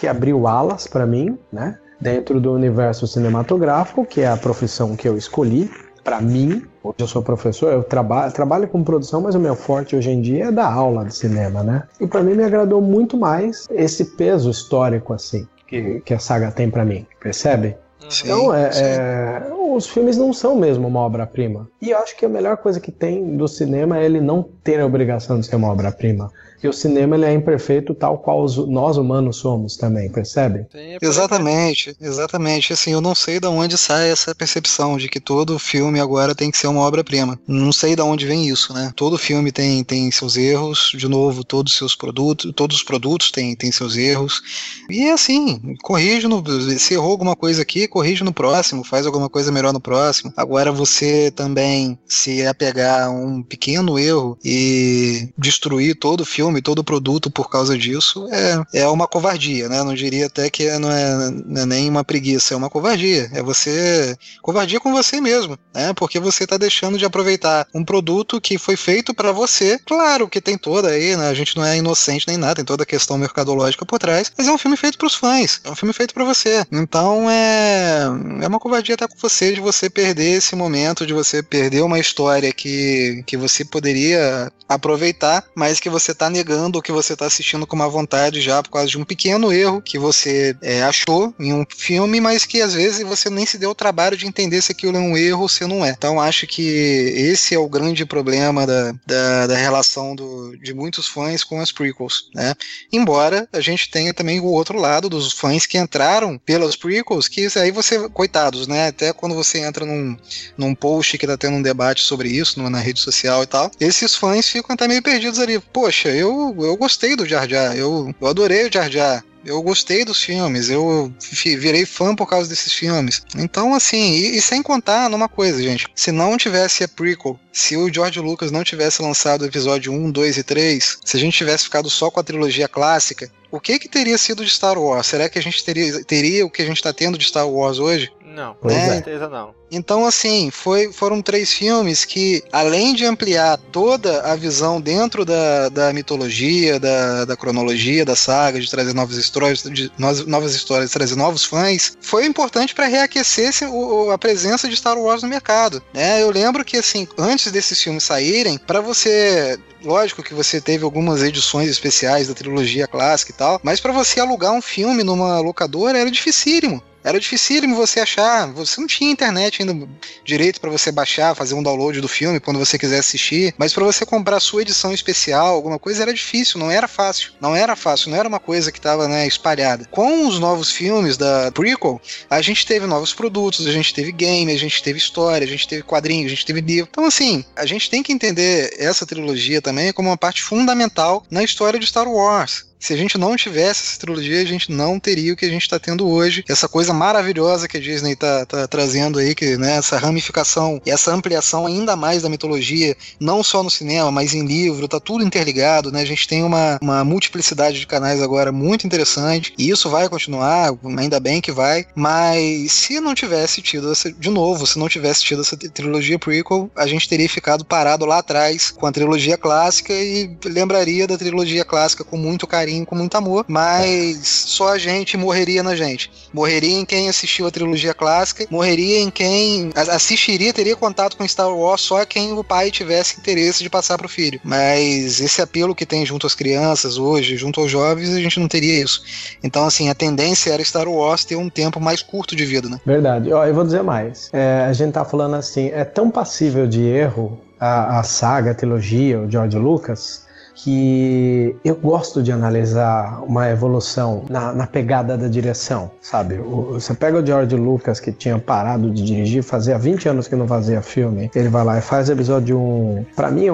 que abriu alas para mim, né? Dentro do universo cinematográfico, que é a profissão que eu escolhi para mim. Hoje eu sou professor, eu trabalho, trabalho com produção, mas o meu forte hoje em dia é dar aula de cinema, né? E para mim me agradou muito mais esse peso histórico assim que, que a saga tem para mim, percebe? Sim, então, é, é, os filmes não são mesmo uma obra-prima. E eu acho que a melhor coisa que tem do cinema é ele não ter a obrigação de ser uma obra-prima. E o cinema ele é imperfeito tal qual os, nós humanos somos também, percebe? Exatamente, exatamente. Assim, eu não sei de onde sai essa percepção de que todo filme agora tem que ser uma obra-prima. Não sei de onde vem isso, né? Todo filme tem, tem seus erros, de novo, todos os seus produtos, todos os produtos têm, têm seus erros. E é assim, corrige no, se errou alguma coisa aqui, corrige no próximo, faz alguma coisa melhor no próximo. Agora você também se apegar a um pequeno erro e destruir todo o filme filme, todo produto por causa disso é, é uma covardia, né? Não diria até que não é, não é nem uma preguiça, é uma covardia. É você. Covardia com você mesmo, né? Porque você está deixando de aproveitar um produto que foi feito para você. Claro que tem toda aí, né? A gente não é inocente nem nada, tem toda a questão mercadológica por trás, mas é um filme feito para os fãs, é um filme feito para você. Então é, é uma covardia até com você de você perder esse momento, de você perder uma história que, que você poderia aproveitar, mas que você está negando o que você está assistindo com uma vontade já por causa de um pequeno erro que você é, achou em um filme, mas que às vezes você nem se deu o trabalho de entender se aquilo é um erro ou se não é. Então acho que esse é o grande problema da, da, da relação do, de muitos fãs com as prequels, né? Embora a gente tenha também o outro lado dos fãs que entraram pelas prequels, que aí você, coitados, né? Até quando você entra num, num post que tá tendo um debate sobre isso na rede social e tal, esses fãs ficam até meio perdidos ali. Poxa, eu eu, eu gostei do Jar Jar, eu, eu adorei o Jar Jar. Eu gostei dos filmes, eu virei fã por causa desses filmes. Então, assim, e, e, sem contar numa coisa, gente. Se não tivesse a prequel, se o George Lucas não tivesse lançado o episódio 1, 2 e 3, se a gente tivesse ficado só com a trilogia clássica, o que que teria sido de Star Wars? Será que a gente teria, teria o que a gente está tendo de Star Wars hoje? Não, com é. certeza não. Então, assim, foi, foram três filmes que, além de ampliar toda a visão dentro da, da mitologia, da, da cronologia, da saga, de trazer novas histórias, de novas histórias, trazer novos fãs, foi importante para reaquecer o, a presença de Star Wars no mercado. Né? Eu lembro que, assim, antes desses filmes saírem, para você lógico que você teve algumas edições especiais da trilogia clássica e tal, mas para você alugar um filme numa locadora era dificílimo. Era dificílimo você achar, você não tinha internet ainda direito para você baixar, fazer um download do filme quando você quiser assistir, mas para você comprar sua edição especial, alguma coisa era difícil, não era fácil. Não era fácil, não era uma coisa que estava né, espalhada. Com os novos filmes da prequel, a gente teve novos produtos, a gente teve game, a gente teve história, a gente teve quadrinhos, a gente teve livro. Então assim, a gente tem que entender essa trilogia também como uma parte fundamental na história de Star Wars. Se a gente não tivesse essa trilogia, a gente não teria o que a gente está tendo hoje. Essa coisa maravilhosa que a Disney está tá trazendo aí, que, né, essa ramificação e essa ampliação ainda mais da mitologia, não só no cinema, mas em livro, tá tudo interligado, né? A gente tem uma, uma multiplicidade de canais agora muito interessante, e isso vai continuar, ainda bem que vai, mas se não tivesse tido essa, de novo, se não tivesse tido essa trilogia prequel, a gente teria ficado parado lá atrás com a trilogia clássica e lembraria da trilogia clássica com muito carinho carinho, com muito amor, mas só a gente morreria na gente. Morreria em quem assistiu a trilogia clássica, morreria em quem assistiria, teria contato com Star Wars só quem o pai tivesse interesse de passar pro filho. Mas esse apelo que tem junto às crianças hoje, junto aos jovens, a gente não teria isso. Então, assim, a tendência era Star Wars ter um tempo mais curto de vida, né? Verdade. Ó, eu vou dizer mais. É, a gente tá falando assim, é tão passível de erro a, a saga, a trilogia, o George Lucas, que eu gosto de analisar uma evolução na, na pegada da direção, sabe? O, você pega o George Lucas, que tinha parado de dirigir, fazia 20 anos que não fazia filme, ele vai lá e faz episódio 1. Pra mim,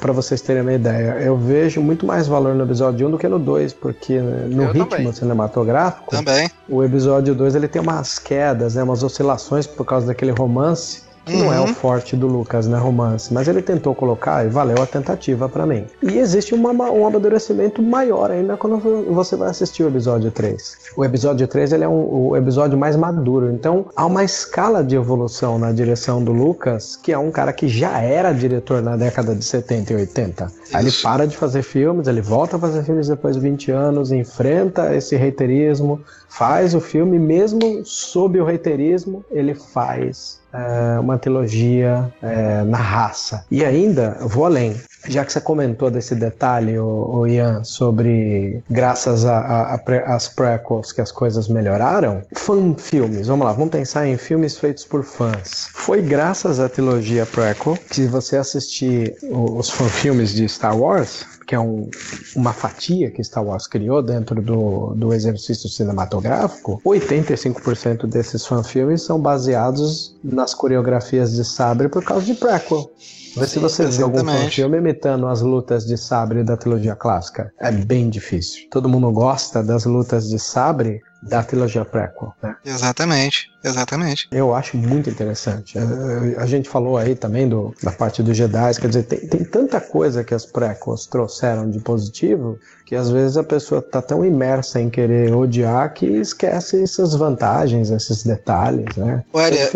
pra vocês terem uma ideia, eu vejo muito mais valor no episódio 1 do que no 2, porque no eu ritmo também. cinematográfico, também. o episódio 2 ele tem umas quedas, né, umas oscilações por causa daquele romance que uhum. não é o uhum. forte do Lucas, né, romance, mas ele tentou colocar e valeu a tentativa para mim. E existe uma, um amadurecimento maior ainda quando você vai assistir o episódio 3. O episódio 3 ele é um, o episódio mais maduro, então há uma escala de evolução na direção do Lucas, que é um cara que já era diretor na década de 70 e 80. Aí ele para de fazer filmes, ele volta a fazer filmes depois de 20 anos, enfrenta esse reiterismo, faz o filme, mesmo sob o reiterismo, ele faz é, uma trilogia é, na raça. E ainda, vou além, já que você comentou desse detalhe, o, o Ian, sobre graças às prequels que as coisas melhoraram, fan filmes, vamos lá, vamos pensar em filmes feitos por fãs. Foi graças à trilogia prequel que você assistir os fan filmes de Star Wars, que é um, uma fatia que Star Wars criou dentro do, do exercício cinematográfico, 85% desses fanfilmes são baseados nas coreografias de sabre por causa de prequel. Vê se você vê algum filme imitando as lutas de sabre da trilogia clássica. É bem difícil. Todo mundo gosta das lutas de sabre, da trilogia prequel, né? Exatamente, exatamente. Eu acho muito interessante. É, a gente falou aí também do, da parte dos Jedi, quer dizer, tem, tem tanta coisa que as prequels trouxeram de positivo que às vezes a pessoa tá tão imersa em querer odiar que esquece essas vantagens, esses detalhes, né? Olha,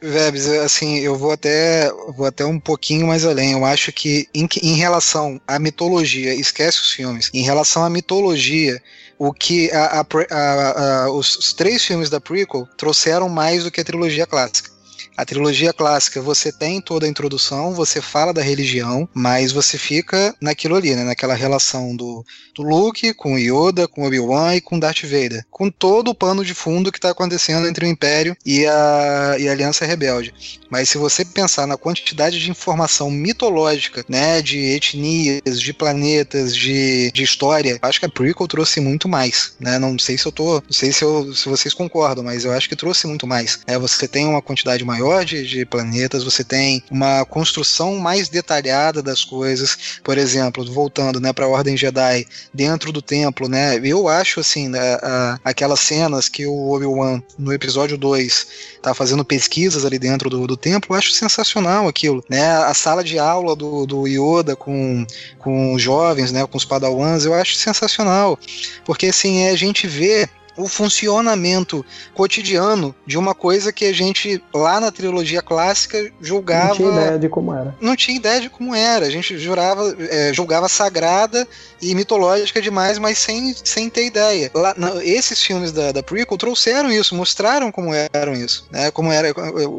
Vebs, assim, eu vou até, vou até um pouquinho mais além. Eu acho que em, em relação à mitologia, esquece os filmes, em relação à mitologia, o que a, a, a, os, os três filmes da prequel trouxeram mais do que a trilogia clássica. A trilogia clássica, você tem toda a introdução, você fala da religião, mas você fica naquilo ali, né? Naquela relação do, do Luke com Yoda, com Obi-Wan e com Darth Vader. Com todo o pano de fundo que está acontecendo entre o Império e a, e a Aliança Rebelde. Mas se você pensar na quantidade de informação mitológica, né? De etnias, de planetas, de, de história, acho que a prequel trouxe muito mais, né? Não sei se eu tô, não sei se, eu, se vocês concordam, mas eu acho que trouxe muito mais. Né? Você tem uma quantidade maior maior de, de planetas, você tem uma construção mais detalhada das coisas. Por exemplo, voltando né, para a Ordem Jedi dentro do templo, né? Eu acho assim, né, a, aquelas cenas que o Obi-Wan no episódio 2 tá fazendo pesquisas ali dentro do, do templo, eu acho sensacional aquilo, né? A sala de aula do, do Yoda com, com os jovens, né, com os padawans, eu acho sensacional, porque assim, é, a gente vê o funcionamento cotidiano de uma coisa que a gente lá na trilogia clássica julgava. Não tinha ideia de como era. Não tinha ideia de como era. A gente jurava, é, julgava sagrada e mitológica demais, mas sem, sem ter ideia. Lá, na, esses filmes da, da prequel trouxeram isso, mostraram como eram isso, né? Como era,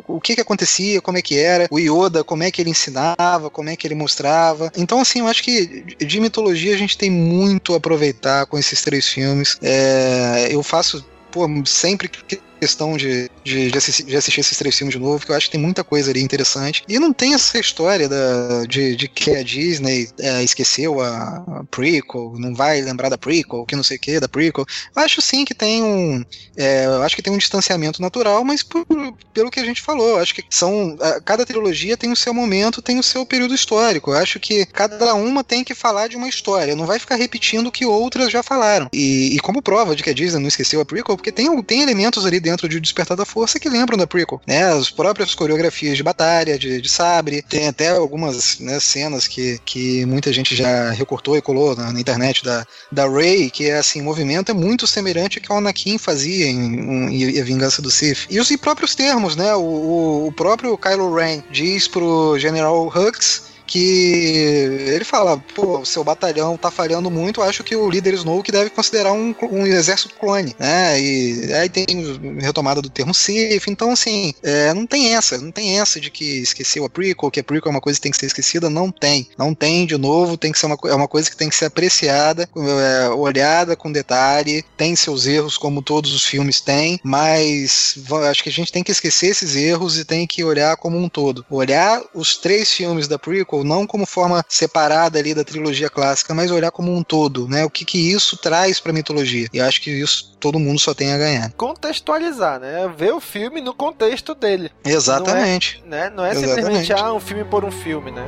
o que que acontecia, como é que era, o Yoda, como é que ele ensinava, como é que ele mostrava. Então, assim, eu acho que de mitologia a gente tem muito a aproveitar com esses três filmes. É, eu faço pô, sempre que questão de, de, de, assistir, de, assistir, esses três filmes de novo, que eu acho que tem muita coisa ali interessante. E não tem essa história da, de, de que a Disney é, esqueceu a, a, prequel, não vai lembrar da prequel, que não sei o que, da prequel. Eu acho sim que tem um. É, acho que tem um distanciamento natural, mas por, pelo que a gente falou, acho que são. Cada trilogia tem o seu momento, tem o seu período histórico. Eu acho que cada uma tem que falar de uma história, não vai ficar repetindo o que outras já falaram. E, e como prova de que a Disney não esqueceu a prequel, porque tem, tem elementos ali dentro de Despertar da Força que lembram da prequel, né? As próprias coreografias de batalha, de, de sabre, tem até algumas né, cenas que, que muita gente já recortou e colou na, na, internet da, da Rey, que é assim, movimento é muito semelhante ao que o Anakin fazia em, em, em A Vingança do Sith. E os próprios termos, né? O, o, o próprio Kylo Ren diz pro General Hux que ele fala, pô, seu batalhão tá falhando muito, acho que o líder Snoke deve considerar um, um exército clone, né? E aí tem retomada do termo Sith, então assim, é, não tem essa, não tem essa de que esqueceu a prequel, que a prequel é uma coisa que tem que ser esquecida, não tem, não tem, de novo, tem que ser uma, é uma coisa que tem que ser apreciada, é, olhada com detalhe, tem seus erros como todos os filmes têm, mas acho que a gente tem que esquecer esses erros e tem que olhar como um todo, olhar os três filmes da prequel prequel não como forma separada ali da trilogia clássica, mas olhar como um todo, né? O que que isso traz pra mitologia. E acho que isso todo mundo só tem a ganhar. Contextualizar, né? Ver o filme no contexto dele. Exatamente. Não é, né? Não é simplesmente, ah, um filme por um filme, né?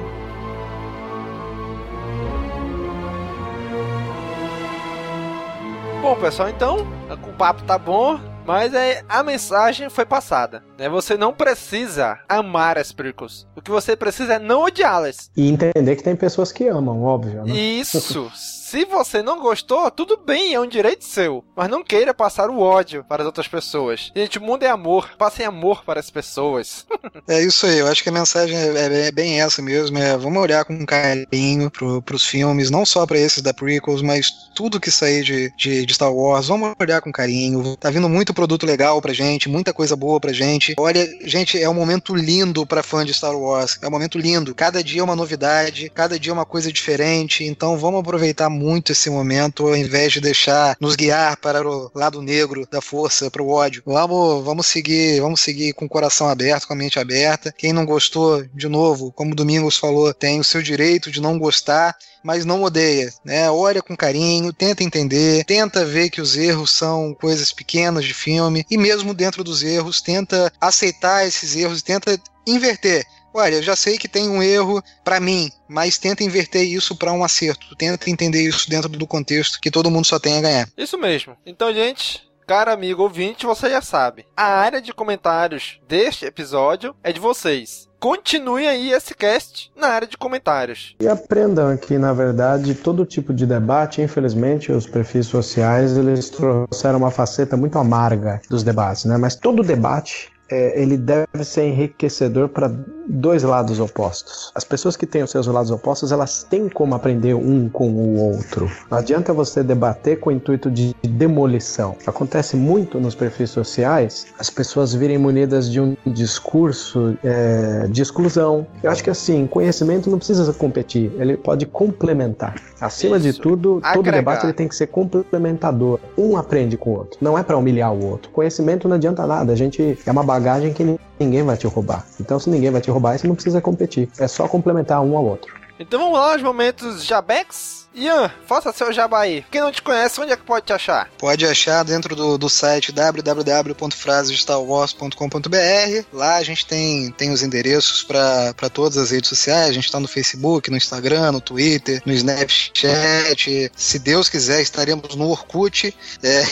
Bom, pessoal, então, o papo tá bom, mas é, a mensagem foi passada. Né? Você não precisa amar as prequels. O que você precisa é não odiá-las. E entender que tem pessoas que amam, óbvio. Né? Isso. Se você não gostou, tudo bem, é um direito seu. Mas não queira passar o ódio para as outras pessoas. Gente, o mundo é amor. Passem amor para as pessoas. é isso aí, eu acho que a mensagem é, é, é bem essa mesmo. É, vamos olhar com carinho pro, pros filmes, não só para esses da prequels, mas tudo que sair de, de, de, Star Wars. Vamos olhar com carinho. Tá vindo muito produto legal pra gente, muita coisa boa pra gente. Olha, gente, é um momento lindo para fã de Star Wars. É um momento lindo. Cada dia é uma novidade, cada dia é uma coisa diferente. Então vamos aproveitar muito esse momento, ao invés de deixar nos guiar para o lado negro da força, para o ódio. Vamos, vamos seguir, vamos seguir com o coração aberto, com a mente aberta. Quem não gostou, de novo, como o Domingos falou, tem o seu direito de não gostar mas não odeia, né? Olha com carinho, tenta entender, tenta ver que os erros são coisas pequenas de filme e mesmo dentro dos erros, tenta aceitar esses erros, tenta inverter. Olha, eu já sei que tem um erro para mim, mas tenta inverter isso para um acerto. Tenta entender isso dentro do contexto que todo mundo só tem a ganhar. Isso mesmo. Então, gente, cara amigo ouvinte, você já sabe. A área de comentários deste episódio é de vocês. Continue aí esse cast na área de comentários. E aprendam que, na verdade, todo tipo de debate, infelizmente, os perfis sociais, eles trouxeram uma faceta muito amarga dos debates, né? Mas todo debate é, ele deve ser enriquecedor para dois lados opostos. As pessoas que têm os seus lados opostos, elas têm como aprender um com o outro. Não adianta você debater com o intuito de demolição. Acontece muito nos perfis sociais as pessoas virem munidas de um discurso é, de exclusão. Eu acho que assim, conhecimento não precisa competir, ele pode complementar. Acima Isso. de tudo, Agregar. todo debate ele tem que ser complementador. Um aprende com o outro. Não é para humilhar o outro. Conhecimento não adianta nada. A gente é uma bagagem que ninguém vai te roubar. Então, se ninguém vai te roubar, você não precisa competir. É só complementar um ao outro. Então vamos lá, os momentos Jabex. Ian, faça seu jabá aí. Quem não te conhece, onde é que pode te achar? Pode achar dentro do, do site www.frasestarwars.com.br. Lá a gente tem, tem os endereços para todas as redes sociais. A gente está no Facebook, no Instagram, no Twitter, no Snapchat. Se Deus quiser, estaremos no Orkut. É.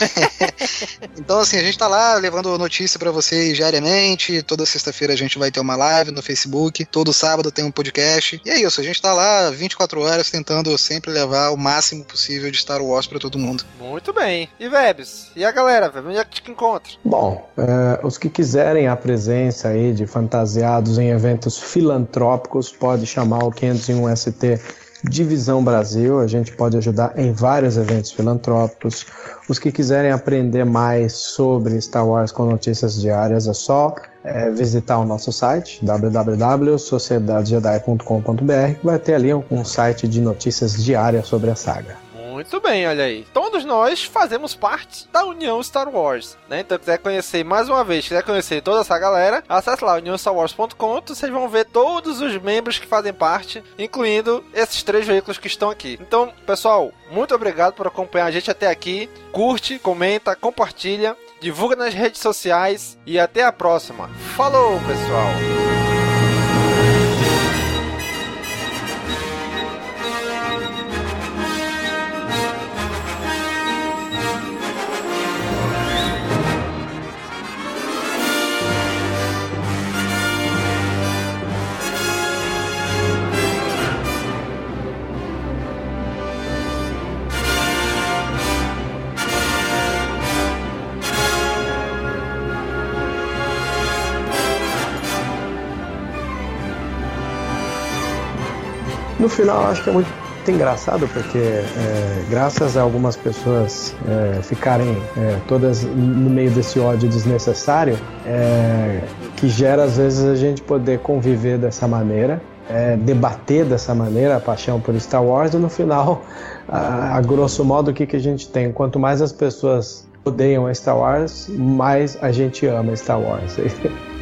então, assim, a gente está lá levando notícia para vocês diariamente. Toda sexta-feira a gente vai ter uma live no Facebook. Todo sábado tem um podcast. E é isso, a gente está lá 24 horas tentando sempre levar levar o máximo possível de Star Wars para todo mundo. Muito bem. E Vebs? E a galera, Vebs? Onde é que te encontra? Bom, é, os que quiserem a presença aí de fantasiados em eventos filantrópicos, pode chamar o 501 ST Divisão Brasil, a gente pode ajudar em vários eventos filantrópicos. Os que quiserem aprender mais sobre Star Wars com notícias diárias, é só é, visitar o nosso site www.sociedadejedi.com.br, que vai ter ali um, um site de notícias diárias sobre a saga. Muito bem, olha aí. Todos nós fazemos parte da União Star Wars, né? Então, quiser conhecer mais uma vez, quiser conhecer toda essa galera, acesse lá uniãostarwars.com, vocês vão ver todos os membros que fazem parte, incluindo esses três veículos que estão aqui. Então, pessoal, muito obrigado por acompanhar a gente até aqui. Curte, comenta, compartilha, divulga nas redes sociais e até a próxima. Falou, pessoal! No final, acho que é muito engraçado porque é, graças a algumas pessoas é, ficarem é, todas no meio desse ódio desnecessário é, que gera às vezes a gente poder conviver dessa maneira é, debater dessa maneira a paixão por Star Wars e no final a, a grosso modo o que, que a gente tem? Quanto mais as pessoas odeiam Star Wars mais a gente ama Star Wars